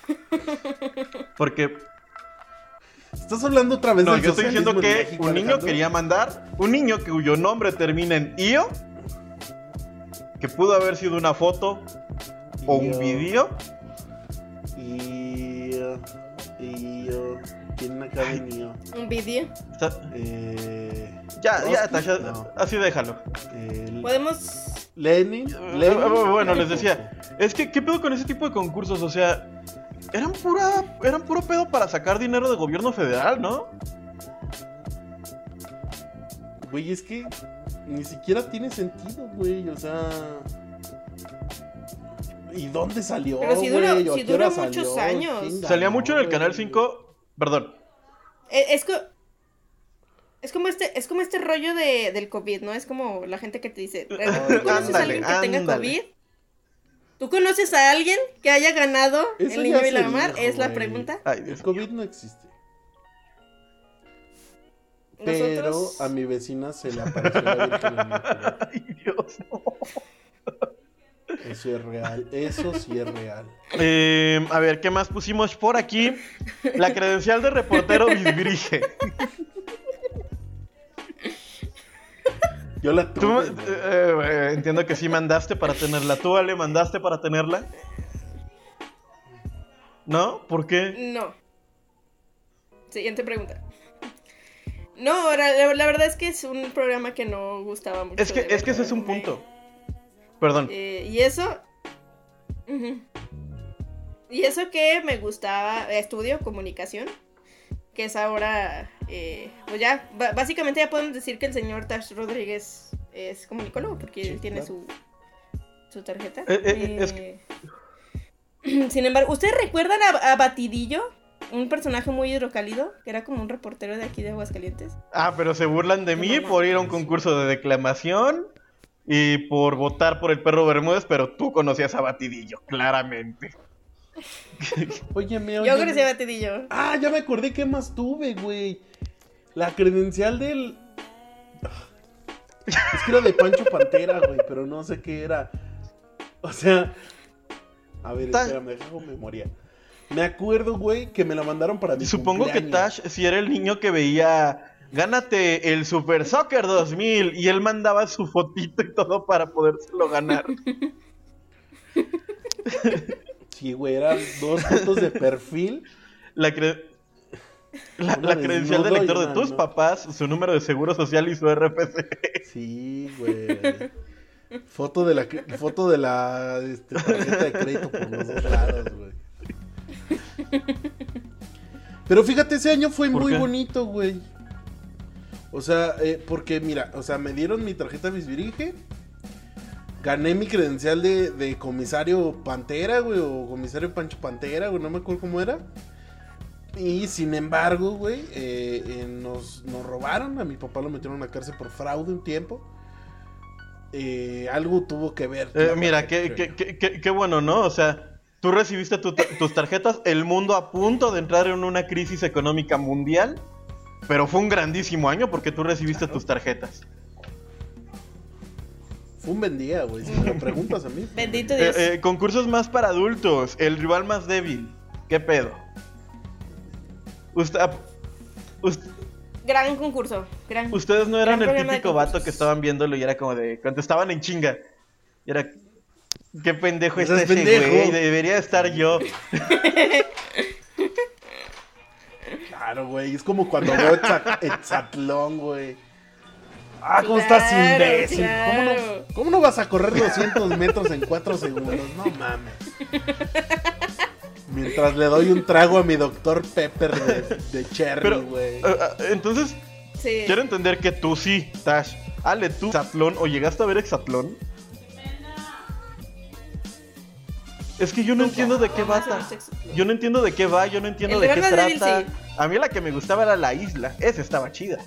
(laughs) Porque Estás hablando otra vez no, del yo estoy diciendo en que México, un niño Alejandro? quería mandar, un niño cuyo nombre termina en IO, que pudo haber sido una foto o un Io. video, y, uh, ¿Quién acá venido? Un vídeo. Está- Eh, Ya, ya, Trotsky, Tasha, no. así déjalo. el- Podemos. Lenin. Eh, Lenin. eh, Bueno, les decía, es que, ¿qué pedo con ese tipo de concursos? O sea, eran pura, eran puro pedo para sacar dinero de gobierno federal, ¿no? Güey, es que ni siquiera tiene sentido, güey. O sea. ¿Y dónde salió? Pero sí duró- güey? ¿O a sí qué hora duró muchos salió? años. ¿Quién Salía ganó, mucho en el canal 5, perdón. eh, Es, co- es como este, es como este rollo de, del COVID, ¿no? Es como la gente que te dice, ¿tú conoces a alguien que tenga. COVID? ¿Tú conoces a alguien que haya ganado Eso el niño y la mamá? dijo, Es la pregunta. Ay, El. COVID no existe. Pero a mi vecina se le apareció la Virgen. (laughs) Ay, Dios, no. Eso es real. Eso sí es real. Eh, a ver, ¿qué más pusimos por aquí? La credencial de reportero (laughs) Bisbirige. Yo la Tú, tuve. eh, eh, entiendo que sí mandaste para tenerla. ¿Tú, Ale, mandaste para tenerla? ¿No? ¿Por qué? No. Siguiente pregunta. No, la, la- la verdad es que es un programa que no gustaba mucho. Es que, es que ese es un punto. Perdón. Eh, y eso. Y eso que me gustaba, estudio comunicación, que es ahora, eh, pues ya, básicamente ya podemos decir que el señor Tash Rodríguez es comunicólogo, porque Sí, él tiene claro. su, su tarjeta. Eh, eh, es Eh, (clears throat) Sin embargo, ¿ustedes recuerdan a, a Batidillo? Un personaje muy hidrocálido, que era como un reportero de aquí de Aguascalientes. Ah, pero se burlan de mí por ir a un concurso de declamación y por votar por el perro Bermúdez, pero tú conocías a Batidillo, claramente. Óyeme, Yo óyeme. conocí a Batidillo. Ah, ya me acordé qué más tuve, güey. La credencial del. Es que era de Pancho Pantera, güey, pero no sé qué era. O sea. A ver, Ta- espérame, dejo memoria. Me acuerdo, güey, que me la mandaron para mi Supongo que. Tash si era el niño que veía, gánate el Super Soccer 2000 y él mandaba su fotito y todo para podérselo ganar. (laughs) Sí, güey, eran dos fotos de perfil. La, cre- la, Una la credencial de desnudo y lector de tus no. papás, su número de seguro social y su RFC. Sí, güey. Foto de la foto de la este, tarjeta de crédito por los dos lados, güey. Pero fíjate, ese año fue ¿Por muy qué? bonito, güey. O sea, eh, porque mira, o sea, me dieron mi tarjeta Bisbirige. Gané mi credencial de, de comisario Pantera, güey, o comisario Pancho Pantera, güey, no me acuerdo cómo era. Y sin embargo, güey, eh, eh, nos, nos robaron. A mi papá lo metieron a la cárcel por fraude un tiempo. Eh, algo tuvo que ver. Mira, qué- qué- qué- qué bueno, ¿no? O sea, tú recibiste tu- tus tarjetas, el mundo a punto de entrar en una crisis económica mundial, pero fue un grandísimo año porque tú recibiste tus tarjetas. Un buen día, güey. Si me lo preguntas a mí. (laughs) Bendito Eh, Dios. eh, concursos más para adultos, el rival más débil. ¿Qué pedo? Usted- ust- Gran concurso. Gran. ustedes no eran el típico vato que estaban viéndolo y era como de. Contestaban en chinga. Y era. Qué pendejo está ese güey. Debería estar yo. (laughs) Claro, güey. Es como cuando veo Etza- Etzatlón, güey. Ah, ¿cómo estás Claro, imbécil? ¿Cómo, no. ¿Cómo no vas a correr 200 metros en 4 segundos? No mames. Mientras le doy un trago a mi doctor Pepper de, de Cherry, güey. eh, eh, entonces, Sí. quiero entender que tú sí, Tash. Ale, tú, Exatlón, o llegaste a ver Exatlón. Es que yo no entiendo de qué va. Yo no entiendo de qué va, yo no entiendo de qué trata. A mí la que me gustaba era la isla. Esa estaba chida.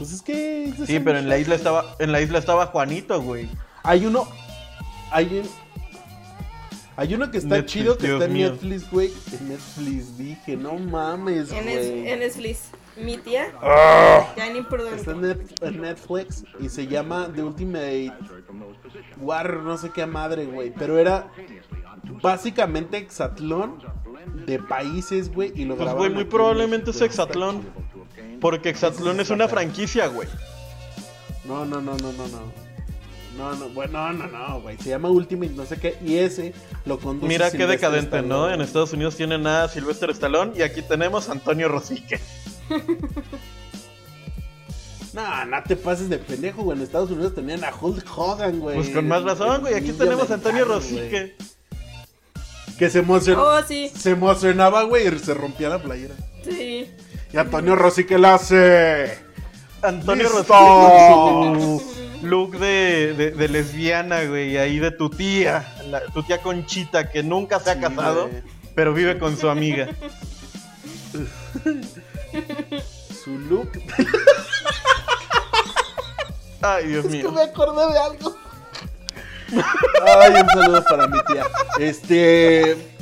Pues es que. es Sí, pero en la isla estaba, en la isla estaba Juanito, güey. Hay uno. Hay un. Hay uno que está Netflix, chido que Dios está en mío. Netflix, güey. En Netflix, dije, no mames, En, güey. es- en Netflix. Mi tía. Ya ni imprudente. Está en, Net- en Netflix y se llama The Ultimate War, no sé qué madre, güey. Pero era básicamente Exatlón de países, güey. Y lo Pues, güey, muy probablemente es México. Porque Exatlón es una franquicia, güey. No, no, no, no, no, no. No, no, bueno, no, no, no, güey. Se llama Ultimate no sé qué. Y ese lo conduce Mira qué decadente, ¿no? En Estados Unidos tienen a Sylvester Stallone y aquí tenemos a Antonio Rosique. (laughs) No, no te pases de pendejo, güey. En Estados Unidos tenían a Hulk Hogan, güey. Pues con más razón, güey. Aquí tenemos a Antonio. Rosique. Que se emocionaba. Oh, sí, Se emocionaba, güey, y se rompía la playera. sí. Y Antonio Rosique la hace. Antonio su look de, de- de lesbiana, güey. Ahí de tu tía. la- tu tía Conchita, que nunca se ha Sí, casado, güey. pero vive con su amiga. (laughs) Su look. Ay, Dios Es que mío. me acordé de algo. Ay, un saludo para mi tía. Este. (laughs)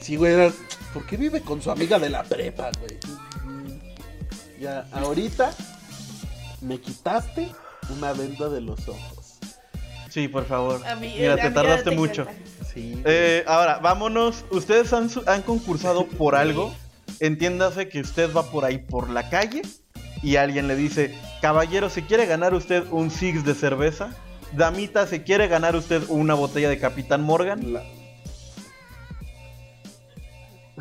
Sí, güey, era. ¿Por qué vive con su amiga de la prepa, güey? Ya, ahorita me quitaste una venda de los ojos. Sí, por favor. Mira, te tardaste te mucho. Sí. Eh, ahora, vámonos. Ustedes han, han concursado (laughs) por algo. Entiéndase que usted va por ahí por la calle y alguien le dice, caballero, ¿se quiere ganar usted un six de cerveza? Damita, ¿se quiere ganar usted una botella de Capitán Morgan? La-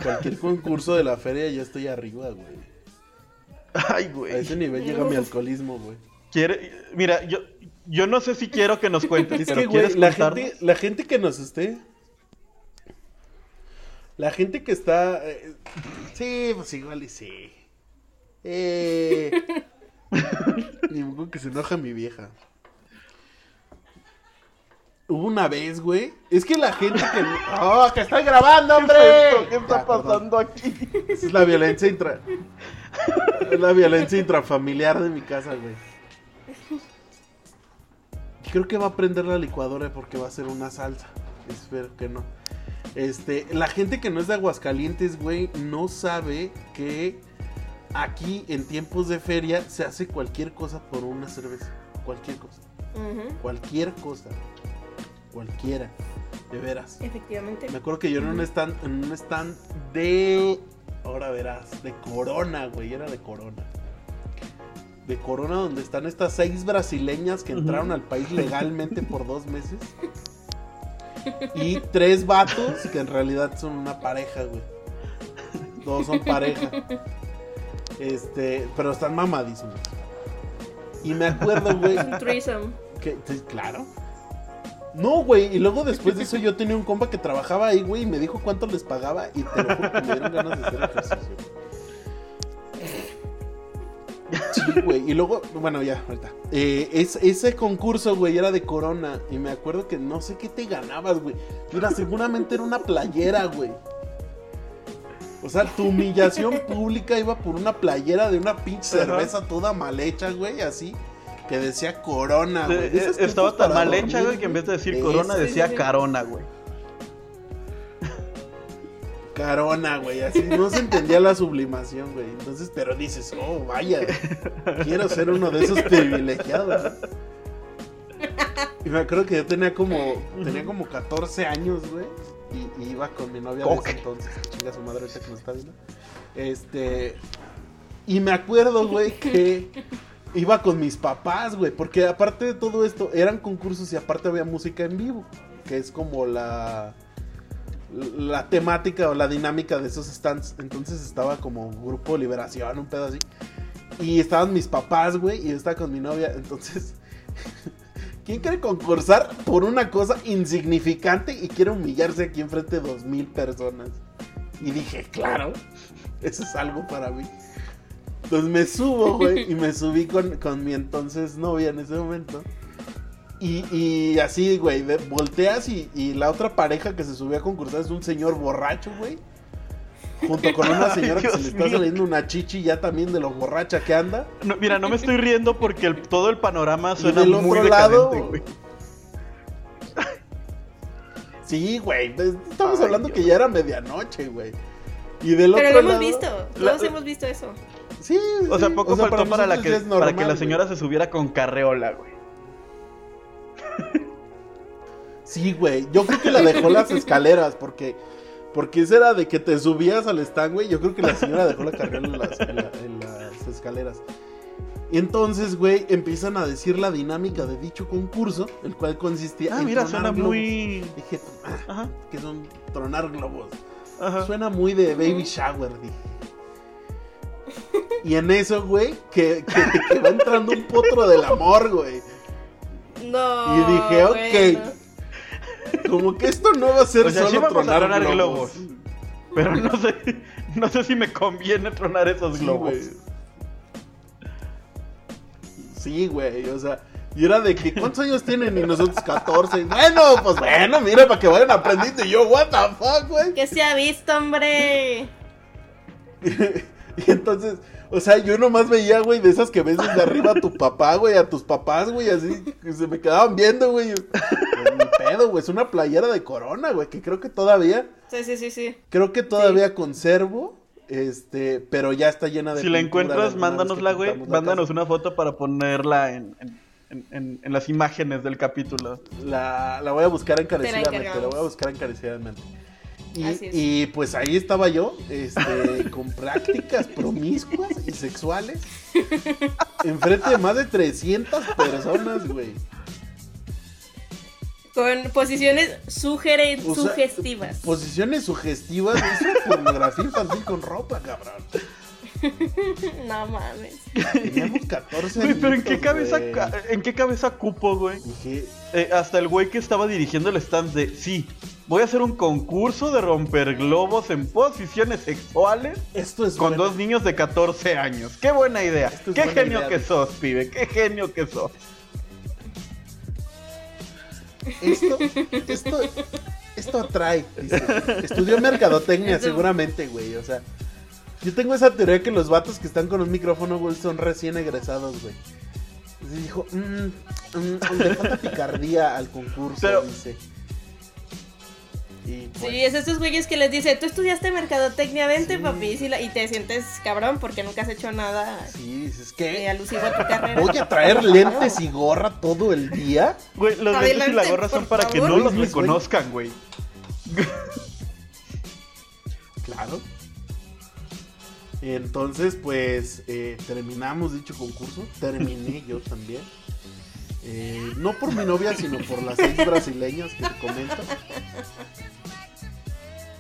Cualquier concurso de la feria ya estoy arriba, güey. Ay, A güey. ese nivel llega mi alcoholismo, güey. Quiere... Mira, yo, yo no sé si quiero que nos cuentes, (laughs) Es pero que, güey, ¿quieres la gente, la gente que nos esté. La gente que está. eh, sí, pues igual y sí. Eh. (laughs) Ni modo que se enoja mi vieja. Hubo una vez, güey. Es que la gente que. (laughs) ¡Oh, que estoy grabando, hombre! ¿Qué está Ya, perdón. pasando aquí? Esa es la violencia intra. Es la violencia intrafamiliar de mi casa, güey. Creo que va a prender la licuadora porque va a ser una salsa. Espero que no. Este, la gente que no es de Aguascalientes, güey, no sabe que aquí en tiempos de feria se hace cualquier cosa por una cerveza. Cualquier cosa. Cualquier cosa. Cualquiera. De veras. Efectivamente. Me acuerdo que yo en un stand, en un stand de. Ahora verás, de Corona, güey, era de Corona. De Corona, donde están estas seis brasileñas que entraron al país (laughs) legalmente por dos meses. Y tres vatos que en realidad son una pareja, güey. (laughs) Todos son pareja. Este, pero están mamadísimos. Y me acuerdo, güey, (laughs) Un threesome. que, claro. No, güey, y luego después de eso yo tenía un compa que trabajaba ahí, güey, y me dijo cuánto les pagaba y te lo juro que me dieron ganas de hacer ejercicio. Sí, güey, y luego, bueno, ya, ahorita. Eh, es- ese concurso, güey, era de Corona y me acuerdo que no sé qué te ganabas, güey. Mira, seguramente era una playera, güey. O sea, tu humillación pública iba por una playera de una pinche cerveza toda mal hecha, güey, así. Que decía Corona, güey. Eh, Estaba tan mal hecha, güey, que en vez de decir De corona decía carona, güey. Carona, güey, así no se entendía la sublimación, güey. Entonces, pero dices, oh, vaya, quiero ser uno de esos privilegiados. Y me acuerdo que yo tenía como, tenía como 14 años, güey. Y, y iba con mi novia de ese entonces, que chinga su madre ahorita que nos está viendo. Este, y me acuerdo, güey, que iba con mis papás, güey, porque aparte de todo esto, eran concursos y aparte había música en vivo, que es como la la temática o la dinámica de esos stands. Entonces estaba como grupo Liberación, un pedo así. Y estaban mis papás, güey, y estaba con mi novia. Entonces, (laughs) ¿quién quiere concursar por una cosa insignificante y quiere humillarse aquí enfrente de dos mil personas? Y dije, claro, eso es algo para mí. Entonces me subo, güey, (laughs) y me subí con, con mi entonces novia en ese momento. Y, y así, güey, volteas y, y la otra pareja que se subió a concursar es un señor borracho, güey. Junto con una (laughs) señora que se le está mío. saliendo una chichi ya también de lo borracha que anda. No, mira, no me estoy riendo porque el- todo el panorama Y suena del muy otro decadente, lado- güey. Sí, güey. Estamos Ay, hablando Dios. que ya era medianoche, güey. Y del Pero otro lo hemos lado- visto. La- Todos hemos visto eso. Sí, O sea, sí, poco o sea, faltó para, la nosotros que, para que la güey. señora se subiera con carreola, güey. Sí, güey. Yo creo que la dejó las (laughs) escaleras porque. Porque esa era de que te subías al stand, güey. Yo creo que la señora dejó la carrera en las, en la- en las escaleras. Y entonces, güey, empiezan a decir la dinámica de dicho concurso, el cual consistía Ah, en mira, tronar suena globos. muy. Dije, ah, Ajá, que son tronar globos. ajá. Suena muy de baby shower, dije. (laughs) Y en eso, güey, que, que, que va entrando un potro del amor, güey. No. Y dije, ok. bueno. Como que esto no va a ser O sea, solo sí vamos a tronar, tronar globos. globos. Pero no sé, no sé si me conviene tronar esos Sí, globos. güey. Sí, güey, o sea, y era de que, ¿cuántos años tienen? Y nosotros 14. Bueno, pues bueno, mira, para que vayan aprendiendo. Y yo, what the fuck, güey. Que se ha visto, hombre. (laughs) (laughs) Y entonces, o sea, yo nomás veía, güey, de esas que ves desde arriba a tu papá, güey, a tus papás, güey, así, que se me quedaban viendo, güey. Pues, Ni pedo, güey, es una playera de corona, güey, que creo que todavía, Sí, sí, sí, sí. creo que todavía conservo, este, pero ya está llena de Si la encuentras, mándanosla, güey. Mándanos casa. una foto para ponerla en, en, en- en- en las imágenes del capítulo. La, la voy a buscar encarecidamente, la, voy a buscar encarecidamente. Y, pues ahí estaba yo, este, (laughs) con prácticas promiscuas y sexuales, enfrente de más de 300 personas, güey. Con posiciones sugeren, O sea, sugestivas. Posiciones sugestivas, es una pornografía infantil con ropa, cabrón. (laughs) No mames. Teníamos 14 Güey, pero ¿en qué cabeza, en qué cabeza cupo, güey? Dije, Eh, hasta el güey que estaba dirigiendo el stand de, sí, voy a hacer un concurso de romper globos en posiciones sexuales esto es con dos niños de 14 años. Qué buena idea. Esto es Qué buena genio idea, que sos, pibe. Qué genio que sos. Esto, esto, esto atrae. dice. Estudió mercadotecnia seguramente, güey. O sea, yo tengo esa teoría que los vatos que están con un micrófono, güey, son recién egresados, güey. Dijo, mm, mm, le falta picardía al concurso, Pero- dice. Y pues, Sí, es estos güeyes que les dice, tú estudiaste mercadotecnia, vente, papi, y, si la- y te sientes cabrón porque nunca has hecho nada sí, eh, que alusivo a tu carrera. voy a traer lentes y gorra todo el día. Güey, los lentes y la gorra son para que no los reconozcan, güey. Claro. Entonces, pues, eh, terminamos dicho concurso. Terminé yo también. Eh, no por mi novia, sino por las seis brasileñas que te comento.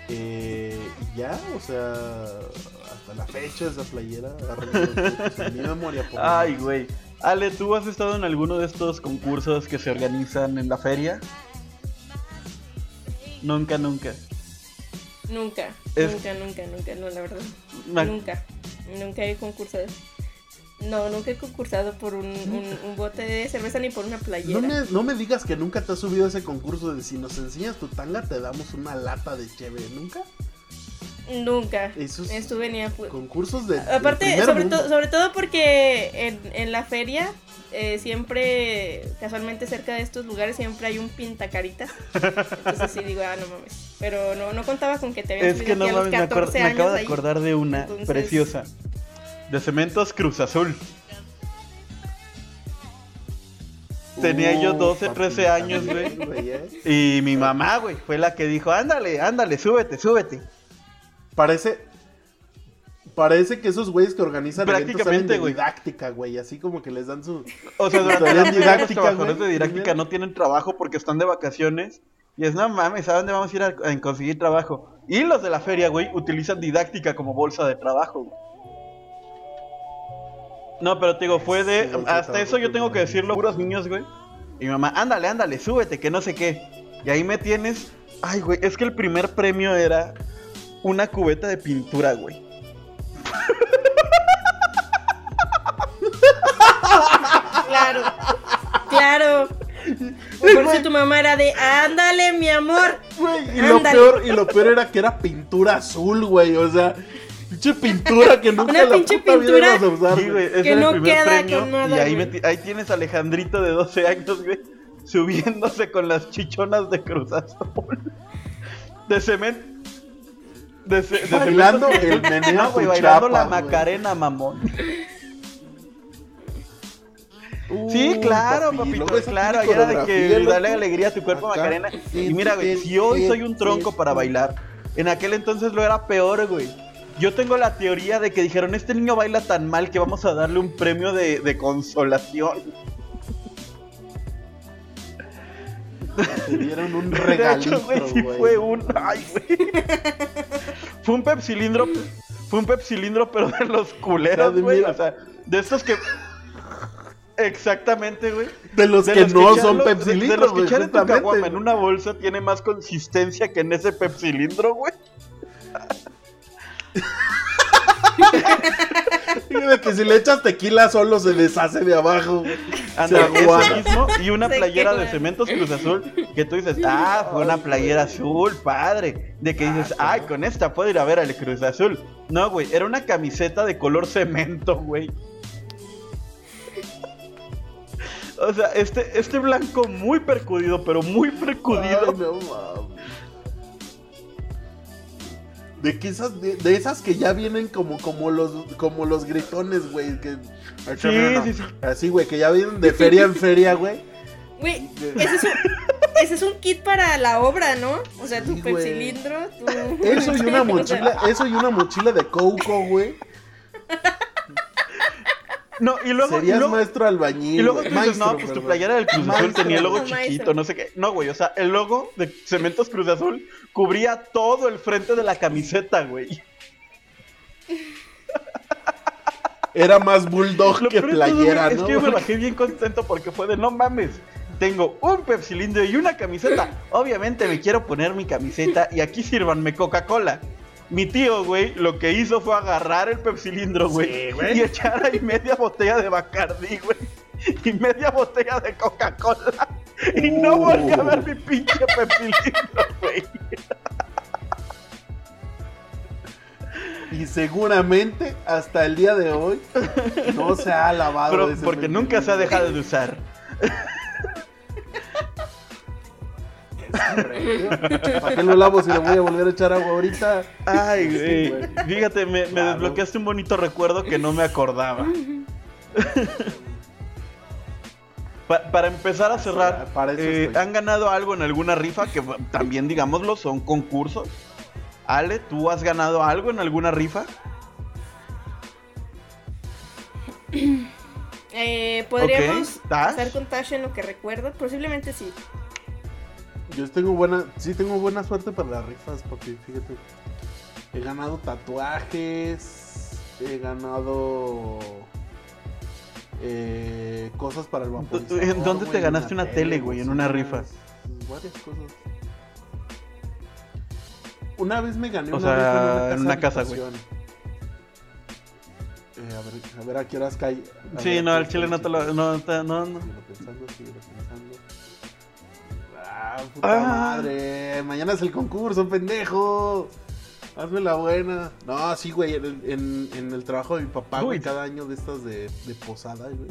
Eh, y ya, o sea, hasta la fecha esa playera ha repercutido en mi memoria. por Ay, güey. Ale, ¿tú has estado en alguno de estos concursos que se organizan en la feria? Nunca, nunca. Nunca, Es- nunca, nunca, nunca, no, la verdad. Nunca, nunca he concursado. No, nunca he concursado por un, un- un bote de cerveza ni por una playera. No me, no me digas que nunca te has subido a ese concurso de si nos enseñas tu tanga te damos una lata de cheve. ¿Nunca? Nunca. Esos Estuve ni a pu- concursos de... Aparte, sobre, mundo. to- sobre todo porque en, en la feria, eh, siempre, casualmente cerca de estos lugares, siempre hay un pintacaritas. Entonces sí digo, ah, no mames. Pero no, no contaba con que te habías Es que no subido aquí mames, me, a los acuer- 14 me acabo de ahí. acordar de una Entonces- preciosa. De Cementos Cruz Azul. Tenía yo 12, 13 años, (laughs) güey. ¿eh? Y mi mamá, güey, fue la que dijo, ándale, ándale, súbete, súbete. Parece. Parece que esos güeyes que organizan Prácticamente, de güey. didáctica, güey. Así como que les dan su. O sea, durante la didáctica, trabajadores de didáctica no tienen trabajo porque están de vacaciones. Y es, no mames, ¿a dónde vamos a ir a, a conseguir trabajo? Y los de la feria, güey, utilizan didáctica como bolsa de trabajo, güey. No, pero te digo, fue de... Sí, hasta eso yo tengo que decirlo, puros niños, güey. Y mi mamá, ándale, ándale, súbete, que no sé qué. Y ahí me tienes... Ay, güey, es que el primer premio era una cubeta de pintura, güey. Claro, claro. Por si tu mamá era de, ándale, mi amor. Güey, y lo peor, y lo peor era que era pintura azul, güey. O sea, pinche pintura que nunca Una la pinche puta vida pintura ibas a usar. Sí, güey, Que no el queda premio. con nada, y ahí, güey. ahí tienes a Alejandrito de 12 años, güey, subiéndose con las chichonas de Cruz Azul. De cemento. De, ce- de Bailando cemento- el meneo No, güey, bailando chapa, la güey. Macarena, mamón. Uh, Sí, claro, papi, papito, esa claro, ahí era de que dale alegría a tu cuerpo, Acá. Macarena. Y mira, güey, si hoy soy un tronco para bailar, en aquel entonces lo era peor, güey. Yo tengo la teoría de que dijeron, este niño baila tan mal que vamos a darle un premio de, de consolación. Te dieron un (laughs) De regalito, hecho, güey, sí güey. fue un... Ay, güey. Fue un pepsilindro, fue un pepsilindro, pero de los culeros, de güey. mira. O sea, de estos que... Exactamente, güey. De los De que los no echan son los- de- pepsilindros, De los que echan en tu justamente, caguama en una bolsa tiene más consistencia que en ese pepsilindro, güey. Fíjate que si le echas tequila solo se deshace de abajo. Anda, mismo y una Se playera de. Cementos Cruz Azul que tú dices, ah, fue una playera azul, padre. De que dices, ay, con esta puedo ir a ver al Cruz Azul. No, güey, era una camiseta de color cemento, güey. O sea, este, este blanco muy percudido, pero muy percudido. Ay, no mames. De que esas, de, de esas que ya vienen como, como los, como los gritones, güey. Que, Sí, sí, sí. Así, güey, que ya vienen de feria en feria, güey. Güey, ese es, un, ese es un kit para la obra, ¿no? O sea, tu pepsilindro, tu... Eso y una (laughs) mochila, eso y una mochila de Coco, güey. (laughs) No, y luego, y Serías luego, maestro albañil. y luego tú dices, no, pues tu playera del Cruz Azul tenía el logo No, chiquito, maestro. no sé qué. No, güey, o sea, el logo de Cementos Cruz Azul cubría todo el frente de la camiseta, güey. Era más bulldog Lo que playera, güey, ¿no? Es que yo me bajé bien contento porque fue de no mames. Tengo un pepsilindro y una camiseta. Obviamente me quiero poner mi camiseta y aquí sírvanme Coca-Cola. Mi tío, güey, lo que hizo fue agarrar el pepsilindro, güey, Sí, güey. y echar ahí media botella de Bacardi, güey, y media botella de Coca-Cola. Y no Uh. volví a ver mi pinche pepsilindro, güey. Y seguramente hasta el día de hoy no se ha lavado Pero ese porque nunca se ha dejado de usar. ¿Para qué lo lavo si le voy a volver a echar agua ahorita? Ay, Sí, güey. güey. Fíjate, me, desbloqueaste un bonito recuerdo que no me acordaba. Pa- para empezar a cerrar, Para eso eh. ¿han ganado algo en alguna rifa? Que también, digámoslo, son concursos. Ale, ¿tú has ganado algo en alguna rifa? Eh, Podríamos Ok, Tash. hacer con Tash en lo que recuerdo. Posiblemente sí. Yo tengo buena, sí tengo buena suerte para las rifas, porque fíjate, he ganado tatuajes, he ganado eh, cosas para el vaporizador. ¿En dónde te güey, ganaste una tele, güey, en una rifa? Varias cosas. Una vez me gané O una sea, rifa en una casa, güey. Eh, a, ver, a ver a qué horas cae. Sí, ver no, horas chile no te lo... No, te- no, no. Síguelo pensando, síguelo pensando. Ah, puta Ah. madre. Mañana es el concurso, pendejo. Hazme la buena. No, sí, güey. En, el- en- en el trabajo de mi papá, güey, cada año de estas de, de posada, güey.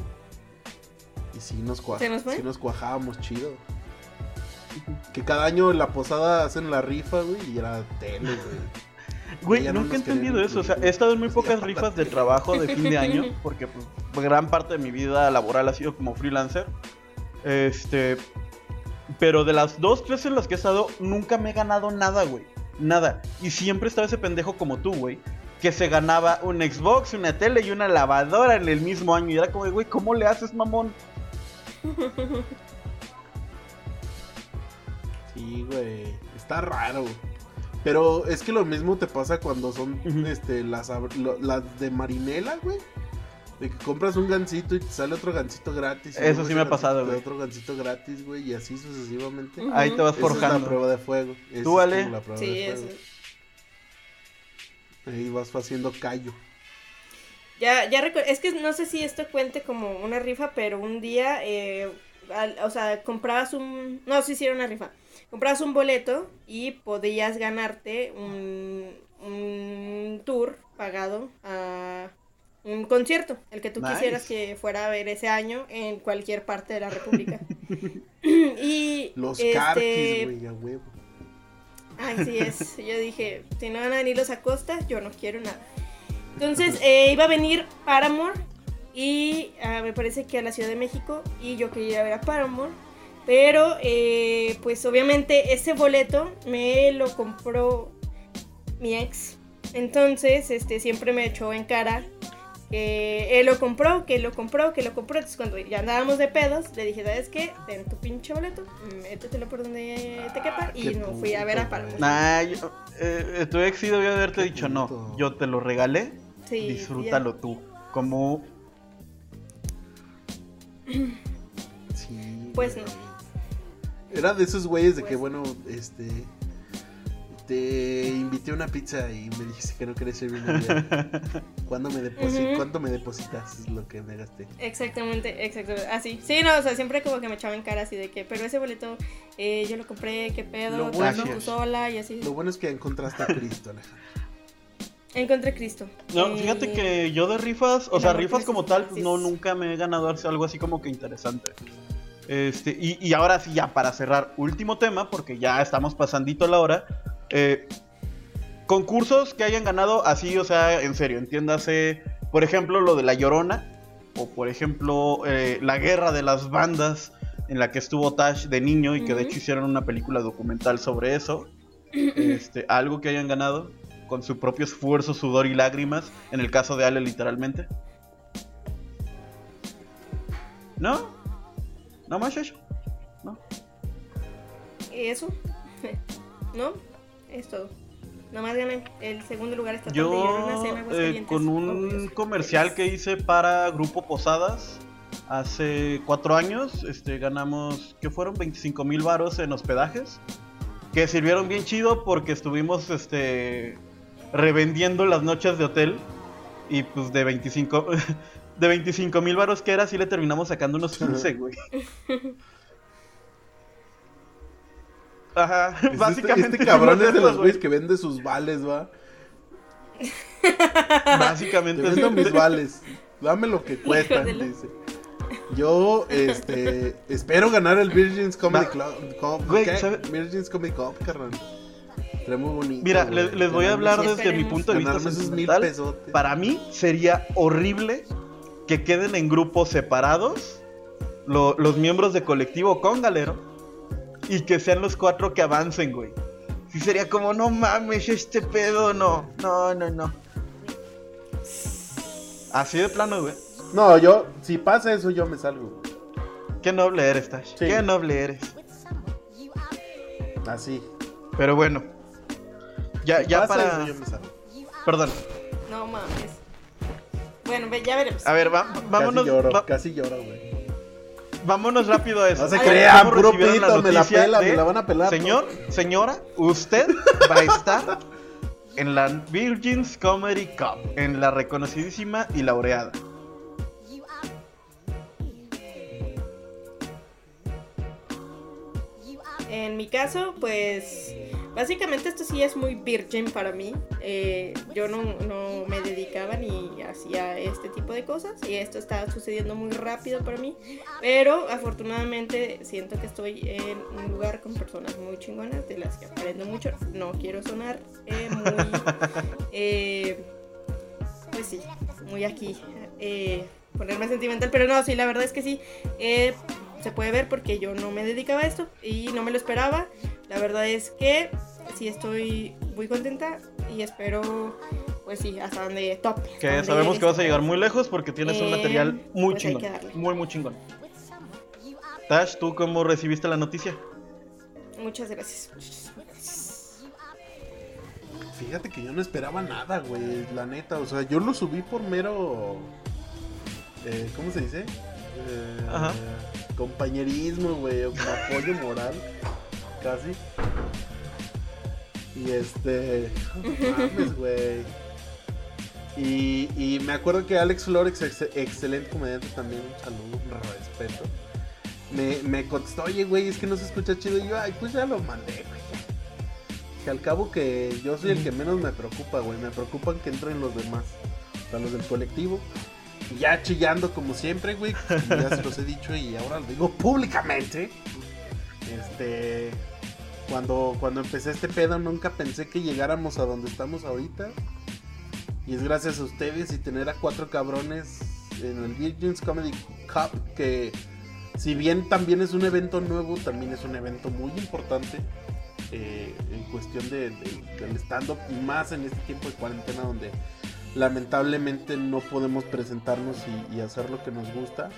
Y sí nos, cua- ¿Se nos fue? sí nos cuajábamos chido. Que cada año en la posada hacen la rifa, güey, y era tele, güey. (laughs) Güey, no nunca he entendido eso. O sea, he estado en muy (laughs) pocas rifas de trabajo de fin de año, (laughs) porque pues, gran parte de mi vida laboral ha sido como freelancer. Este. Pero de las dos, tres en las que he estado, nunca me he ganado nada, güey. Nada. Y siempre estaba ese pendejo como tú, güey. Que se ganaba un Xbox, una tele y una lavadora en el mismo año. Y era como, güey, ¿cómo le haces, mamón? (laughs) Sí, güey. Está raro. Pero es que lo mismo te pasa cuando son este, las, las de marinela, güey. De que compras un gancito y te sale otro gancito gratis. Eso sí me ha pasado, güey. Otro gancito gratis, güey, y así sucesivamente. Ahí te vas Esa es la forjando. prueba de fuego. Esa ¿Tú, es Ale? como la prueba Sí, de eso. fuego. Ahí vas haciendo callo. Ya, ya es que no sé si esto cuente como una rifa, pero un día, eh, al- o sea, comprabas un, no, sí, sí era una rifa, comprabas un boleto y podías ganarte un, un tour pagado a un concierto, el que tú Nice. quisieras que fuera a ver ese año en cualquier parte de la (laughs) República. (laughs) y Los este, carquis, güey, a huevo. Ay, sí es. (laughs) Yo dije, si no van a venir los Acosta, yo no quiero nada. Entonces, eh, iba a venir Paramore y ah, me parece que a la Ciudad de México y yo quería ir a ver a Paramore. Pero, eh, pues obviamente ese boleto me lo compró mi ex Entonces, este, siempre me echó en cara que él lo compró, que lo compró, que lo compró. Entonces, cuando ya andábamos de pedos, le dije, ¿sabes qué? Ten tu pinche boleto, métetelo por donde te quepa. Y no fui a ver a güey. Nah, yo, eh, tu ex sí debió haberte dicho no. Yo te lo regalé. Sí, disfrútalo tú. Como. Sí, Pues no. Era de esos güeyes de que, Pues- bueno, este. Te invité a una pizza y me dijiste que no querías servirme bien. (laughs) ¿Cuándo me, deposi- Ujú. ¿Cuánto me depositas? Es lo que me gasté. Exactamente, exactamente. Así. Sí, no, o sea, siempre como que me echaba en cara así de que, pero ese boleto eh, yo lo compré, qué pedo, Lo bueno- tú sola y así. Lo bueno es que encontraste a Cristo, Alejandro. Encontré Cristo. No, Eh, fíjate que yo de rifas, o sea, rifas como tal, pues no, nunca me he ganado algo así como que interesante. Este, y, y ahora sí, ya para cerrar, último tema, porque ya estamos pasandito la hora. Eh, concursos que hayan ganado así, o sea, en serio, entiéndase, por ejemplo, lo de La Llorona, o por ejemplo, eh, la guerra de las bandas en la que estuvo Tash de niño y que de hecho hicieron una película documental sobre eso. (clears throat) Este, algo que hayan ganado con su propio esfuerzo, sudor y lágrimas, en el caso de Ale literalmente. ¿No? ¿No más eso? (laughs) ¿No? Eso. ¿No? Es todo. Nomás gané. El segundo lugar está Yo Llorona, Cena, eh, con un comercial que hice para Grupo Posadas hace cuatro años, este, ganamos, ¿qué fueron? 25 mil varos en hospedajes, que sirvieron bien chido porque estuvimos este, revendiendo las noches de hotel y pues de 25... (laughs) De 25 mil varos que era, sí le terminamos sacando unos 15, (laughs) güey. (laughs) Ajá, Este- básicamente. Este, cabrón es de los güeyes que vende sus vales, va. Básicamente. Te vendo mis vales. Dame lo que dice. Yo, este, espero ganar el Virgin's Comedy Va- Club. Virgin's Comedy Club, carnal. Muy bonito. Mira, güey. les voy a hablar desde mi punto de vista ganarme esos mil sentimental. pesotes. Para mí sería horrible que queden en grupos separados lo- los miembros de colectivo con Galero y que sean los cuatro que avancen, güey. Sí sería como, no mames, este pedo, no, no, no, no. Así de plano, güey. No, yo, si pasa eso, yo me salgo. güey. Qué noble eres, Tash. Sí. Qué noble eres. Así. Pero bueno. Ya, Si ya pasa para... eso, yo me salgo. Perdón. No mames. Bueno, ya veremos. A ver, va- vámonos, casi lloro, va- casi lloro, güey. Vámonos rápido a eso. No se crean, ¿Cómo puro la pito, me la pela, de, me la van a pelar. Señor, señora, usted va a estar en la Virgins Comedy Cup, en la reconocidísima y laureada. En mi caso, pues básicamente esto sí es muy virgen para mí. Eh, yo no, no me dedicaba ni hacía este tipo de cosas y esto está sucediendo muy rápido para mí. Pero afortunadamente siento que estoy en un lugar con personas muy chingonas de las que aprendo mucho. No quiero sonar eh, muy... eh, pues sí, muy aquí. ponerme sentimental, pero no, sí, la verdad es que sí. Se puede ver porque yo no me dedicaba a esto y no me lo esperaba. La verdad es que sí estoy muy contenta y espero, pues sí, hasta donde top. Que donde sabemos que vas a este llegar muy lejos porque tienes un Eh, material muy pues chingón. Muy, muy chingón. Tash, ¿tú cómo recibiste la noticia? Muchas gracias. muchas gracias. Fíjate que yo no esperaba nada, güey, la neta. O sea, yo lo subí por mero. eh, ¿Cómo se dice? Eh, Ajá. Compañerismo, güey, o como apoyo moral, casi. Y este. Mames, güey. Y, y me acuerdo que Alex Flores, ex- excelente comediante también, un saludo, un respeto. Me, me contestó, oye, güey, es que no se escucha chido. Y yo, ay, pues ya lo mandé, güey. Que al cabo que yo soy el que menos me preocupa, güey. Me preocupan que entren los demás. O sea, los del colectivo. Ya chillando como siempre, güey. ya se los he dicho y ahora lo digo públicamente. Este. Cuando, cuando empecé este pedo nunca pensé que llegáramos a donde estamos ahorita. Y es gracias a ustedes y tener a cuatro cabrones en el Virgins Comedy Cup que si bien también es un evento nuevo, también es un evento muy importante. eh, en cuestión de, de- del stand-up, y más en este tiempo de cuarentena donde lamentablemente no podemos presentarnos y, hacer lo que nos gusta.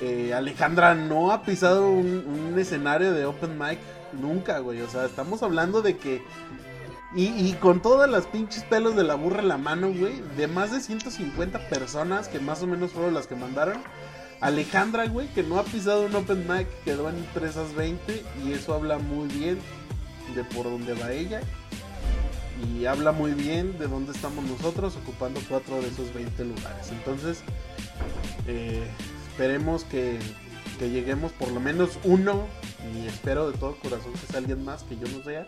Eh, Alejandra no ha pisado un, escenario de open mic nunca, güey. O sea, estamos hablando de que y, con todas las pinches pelos de la burra en la mano, güey, de más de 150 personas, que más o menos fueron las que mandaron. Alejandra, güey, que no ha pisado un open mic, quedó entre esas 20 y eso habla muy bien de por dónde va ella. Y habla muy bien de dónde estamos nosotros ocupando cuatro de esos 20 lugares. Entonces, eh, esperemos que, que lleguemos por lo menos uno y espero de todo corazón que sea alguien más que yo no sea.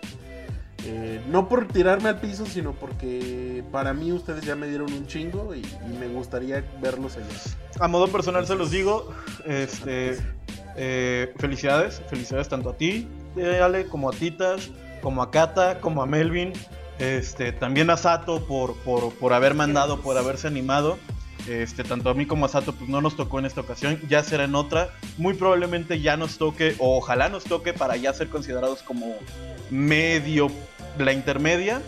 Eh, no por tirarme al piso, sino porque para mí ustedes ya me dieron un chingo y, y me gustaría verlos allá. A modo personal se los digo, este, eh, felicidades, felicidades tanto a ti, Ale, como a Titas, como a Kata, como a Melvin, este, también a Sato por, por, por haber mandado, por haberse animado. Este, tanto a mí como a Sato pues no nos tocó en esta ocasión, ya será en otra. Muy probablemente ya nos toque, o ojalá nos toque para ya ser considerados como medio la intermedia.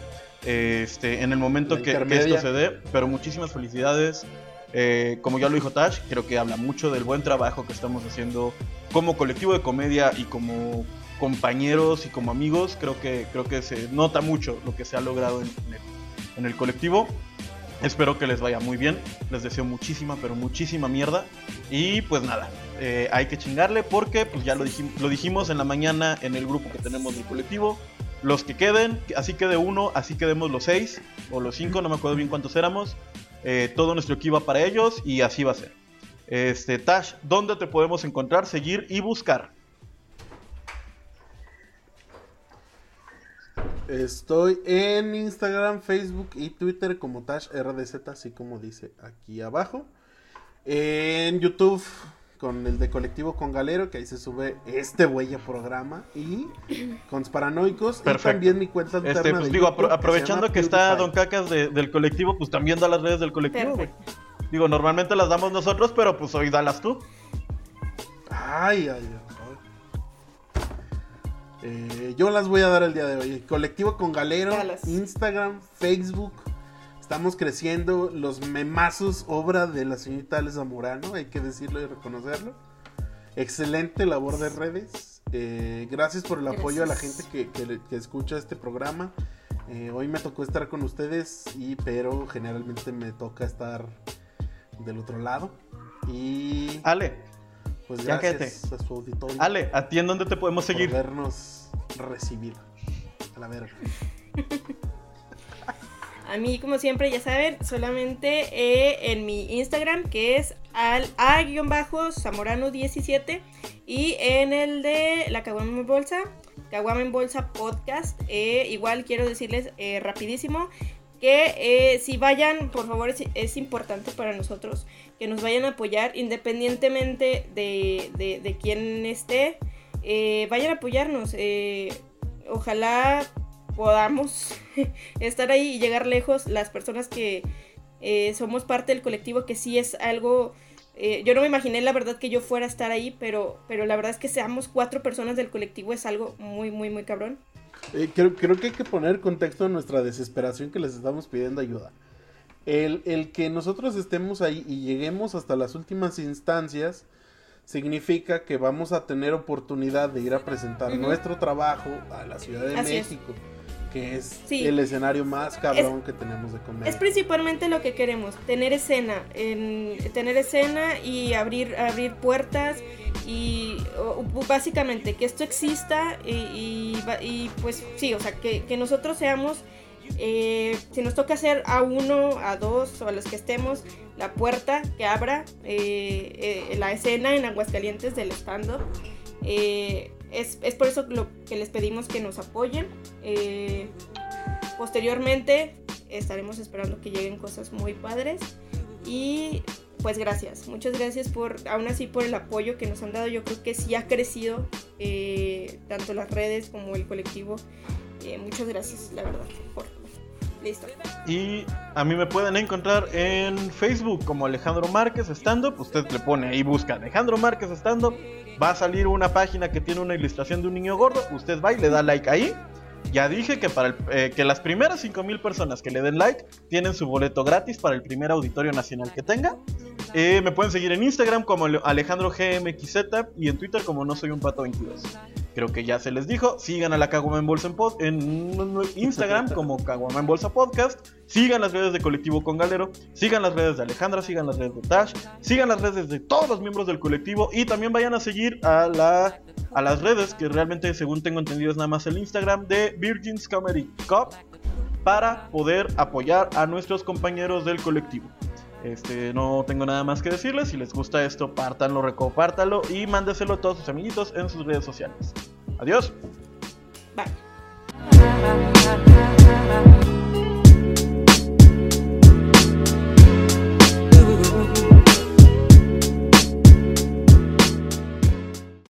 Este, en el momento que, esto se dé. Pero muchísimas felicidades. Eh, como ya lo dijo Tash, creo que habla mucho del buen trabajo que estamos haciendo como colectivo de comedia y como compañeros y como amigos. Creo que, creo que se nota mucho lo que se ha logrado en, en el, en el colectivo. Espero que les vaya muy bien. Les deseo muchísima, pero muchísima mierda. Y pues nada, eh, hay que chingarle porque pues ya lo, dijim- lo dijimos en la mañana en el grupo que tenemos del colectivo. Los que queden, así quede uno, así quedemos los seis o los cinco, no me acuerdo bien cuántos éramos. Eh, todo nuestro equipo va para ellos y así va a ser. Este, Tash, ¿dónde te podemos encontrar, seguir y buscar? Estoy en Instagram, Facebook y Twitter como Tash RDZ, así como dice aquí abajo. En YouTube con el de Colectivo con Galero, que ahí se sube este huella programa. Y con los paranoicos. Perfecto. Y también mi cuenta alterna Este, pues de digo, apro- aprovechando que está. Don Cacas de- del colectivo, pues también da las redes del colectivo, güey. Digo, normalmente las damos nosotros, pero pues hoy dalas tú. Ay, ay, ay. Eh, yo las voy a dar el día de hoy. Colectivo con Galero. Instagram, Facebook. Estamos creciendo. Los memazos, obra de la señorita Ale Zamorano, hay que decirlo y reconocerlo. Excelente labor de redes. Eh, gracias por el apoyo a la gente Gracias. que, que- que escucha este programa. Eh, hoy me tocó estar con ustedes, y, pero generalmente me toca estar del otro lado. Y Ale, pues ya gracias a su auditorio Ale, ¿a ti en dónde te podemos por seguir? vernos recibir. A la verga. (laughs) A mí, como siempre, ya saben, solamente eh, en mi Instagram, que es al a-zamorano17 y en el de la Caguama en Bolsa, Caguama en Bolsa Podcast. eh, igual quiero decirles eh, rapidísimo que eh, si vayan, por favor, es, importante para nosotros que nos vayan a apoyar independientemente de, de, quién esté. eh, vayan a apoyarnos. eh, ojalá podamos (laughs) estar ahí y llegar lejos las personas que somos parte del colectivo, que sí es algo... yo no me imaginé la verdad que yo fuera a estar ahí, pero, pero la verdad es que seamos cuatro personas del colectivo es algo muy, muy, muy cabrón. Eh, creo, creo que hay que poner contexto a nuestra desesperación que les estamos pidiendo ayuda. El, el que nosotros estemos ahí y lleguemos hasta las últimas instancias significa que vamos a tener oportunidad de ir a presentar nuestro trabajo a la Ciudad de Así es. Que es Sí. el escenario más cabrón que tenemos de comer. Es principalmente lo que queremos, tener escena, en, tener escena y abrir, abrir puertas y o- básicamente que esto exista y, y y, pues sí, o sea, que, que nosotros seamos, eh, si nos toca hacer a uno, a dos o a los que estemos, la puerta que abra eh, eh, la escena en Aguascalientes del stand-up. Es, es por eso lo que les pedimos que nos apoyen. Eh, posteriormente estaremos esperando que lleguen cosas muy padres. Y pues gracias, muchas gracias por, aún así por el apoyo que nos han dado. Yo creo que sí ha crecido eh, tanto las redes como el colectivo. Eh, muchas gracias, la verdad. Y a mí me pueden encontrar en Facebook como Alejandro Márquez Stand Up. Usted le pone ahí, busca Alejandro Márquez Stand Up. Va a salir una página que tiene una ilustración de un niño gordo. Usted va y le da like ahí. Ya dije que, para eh, que las primeras 5000 personas que le den like tienen su boleto gratis para el primer auditorio nacional que tenga. Eh, me pueden seguir en Instagram como Ale- Alejandro GMXZ y en Twitter como no soy un pato 22. Creo que ya se les dijo. Sigan a la Caguama en Bolsa en, Instagram como Caguama en Bolsa Podcast. Sigan las redes de Colectivo con Galero. Sigan las redes de Alejandra. Sigan las redes de Tash. Sigan las redes de todos los miembros del colectivo. Y también vayan a seguir a, la, a las redes que realmente, según tengo entendido, es nada más el Instagram de Virgins Comedy Cup para poder apoyar a nuestros compañeros del colectivo. Este, no tengo nada más que decirles. Si les gusta esto, pártanlo, recopártalo y mándeselo a todos sus amiguitos en sus redes sociales. Adiós. Bye.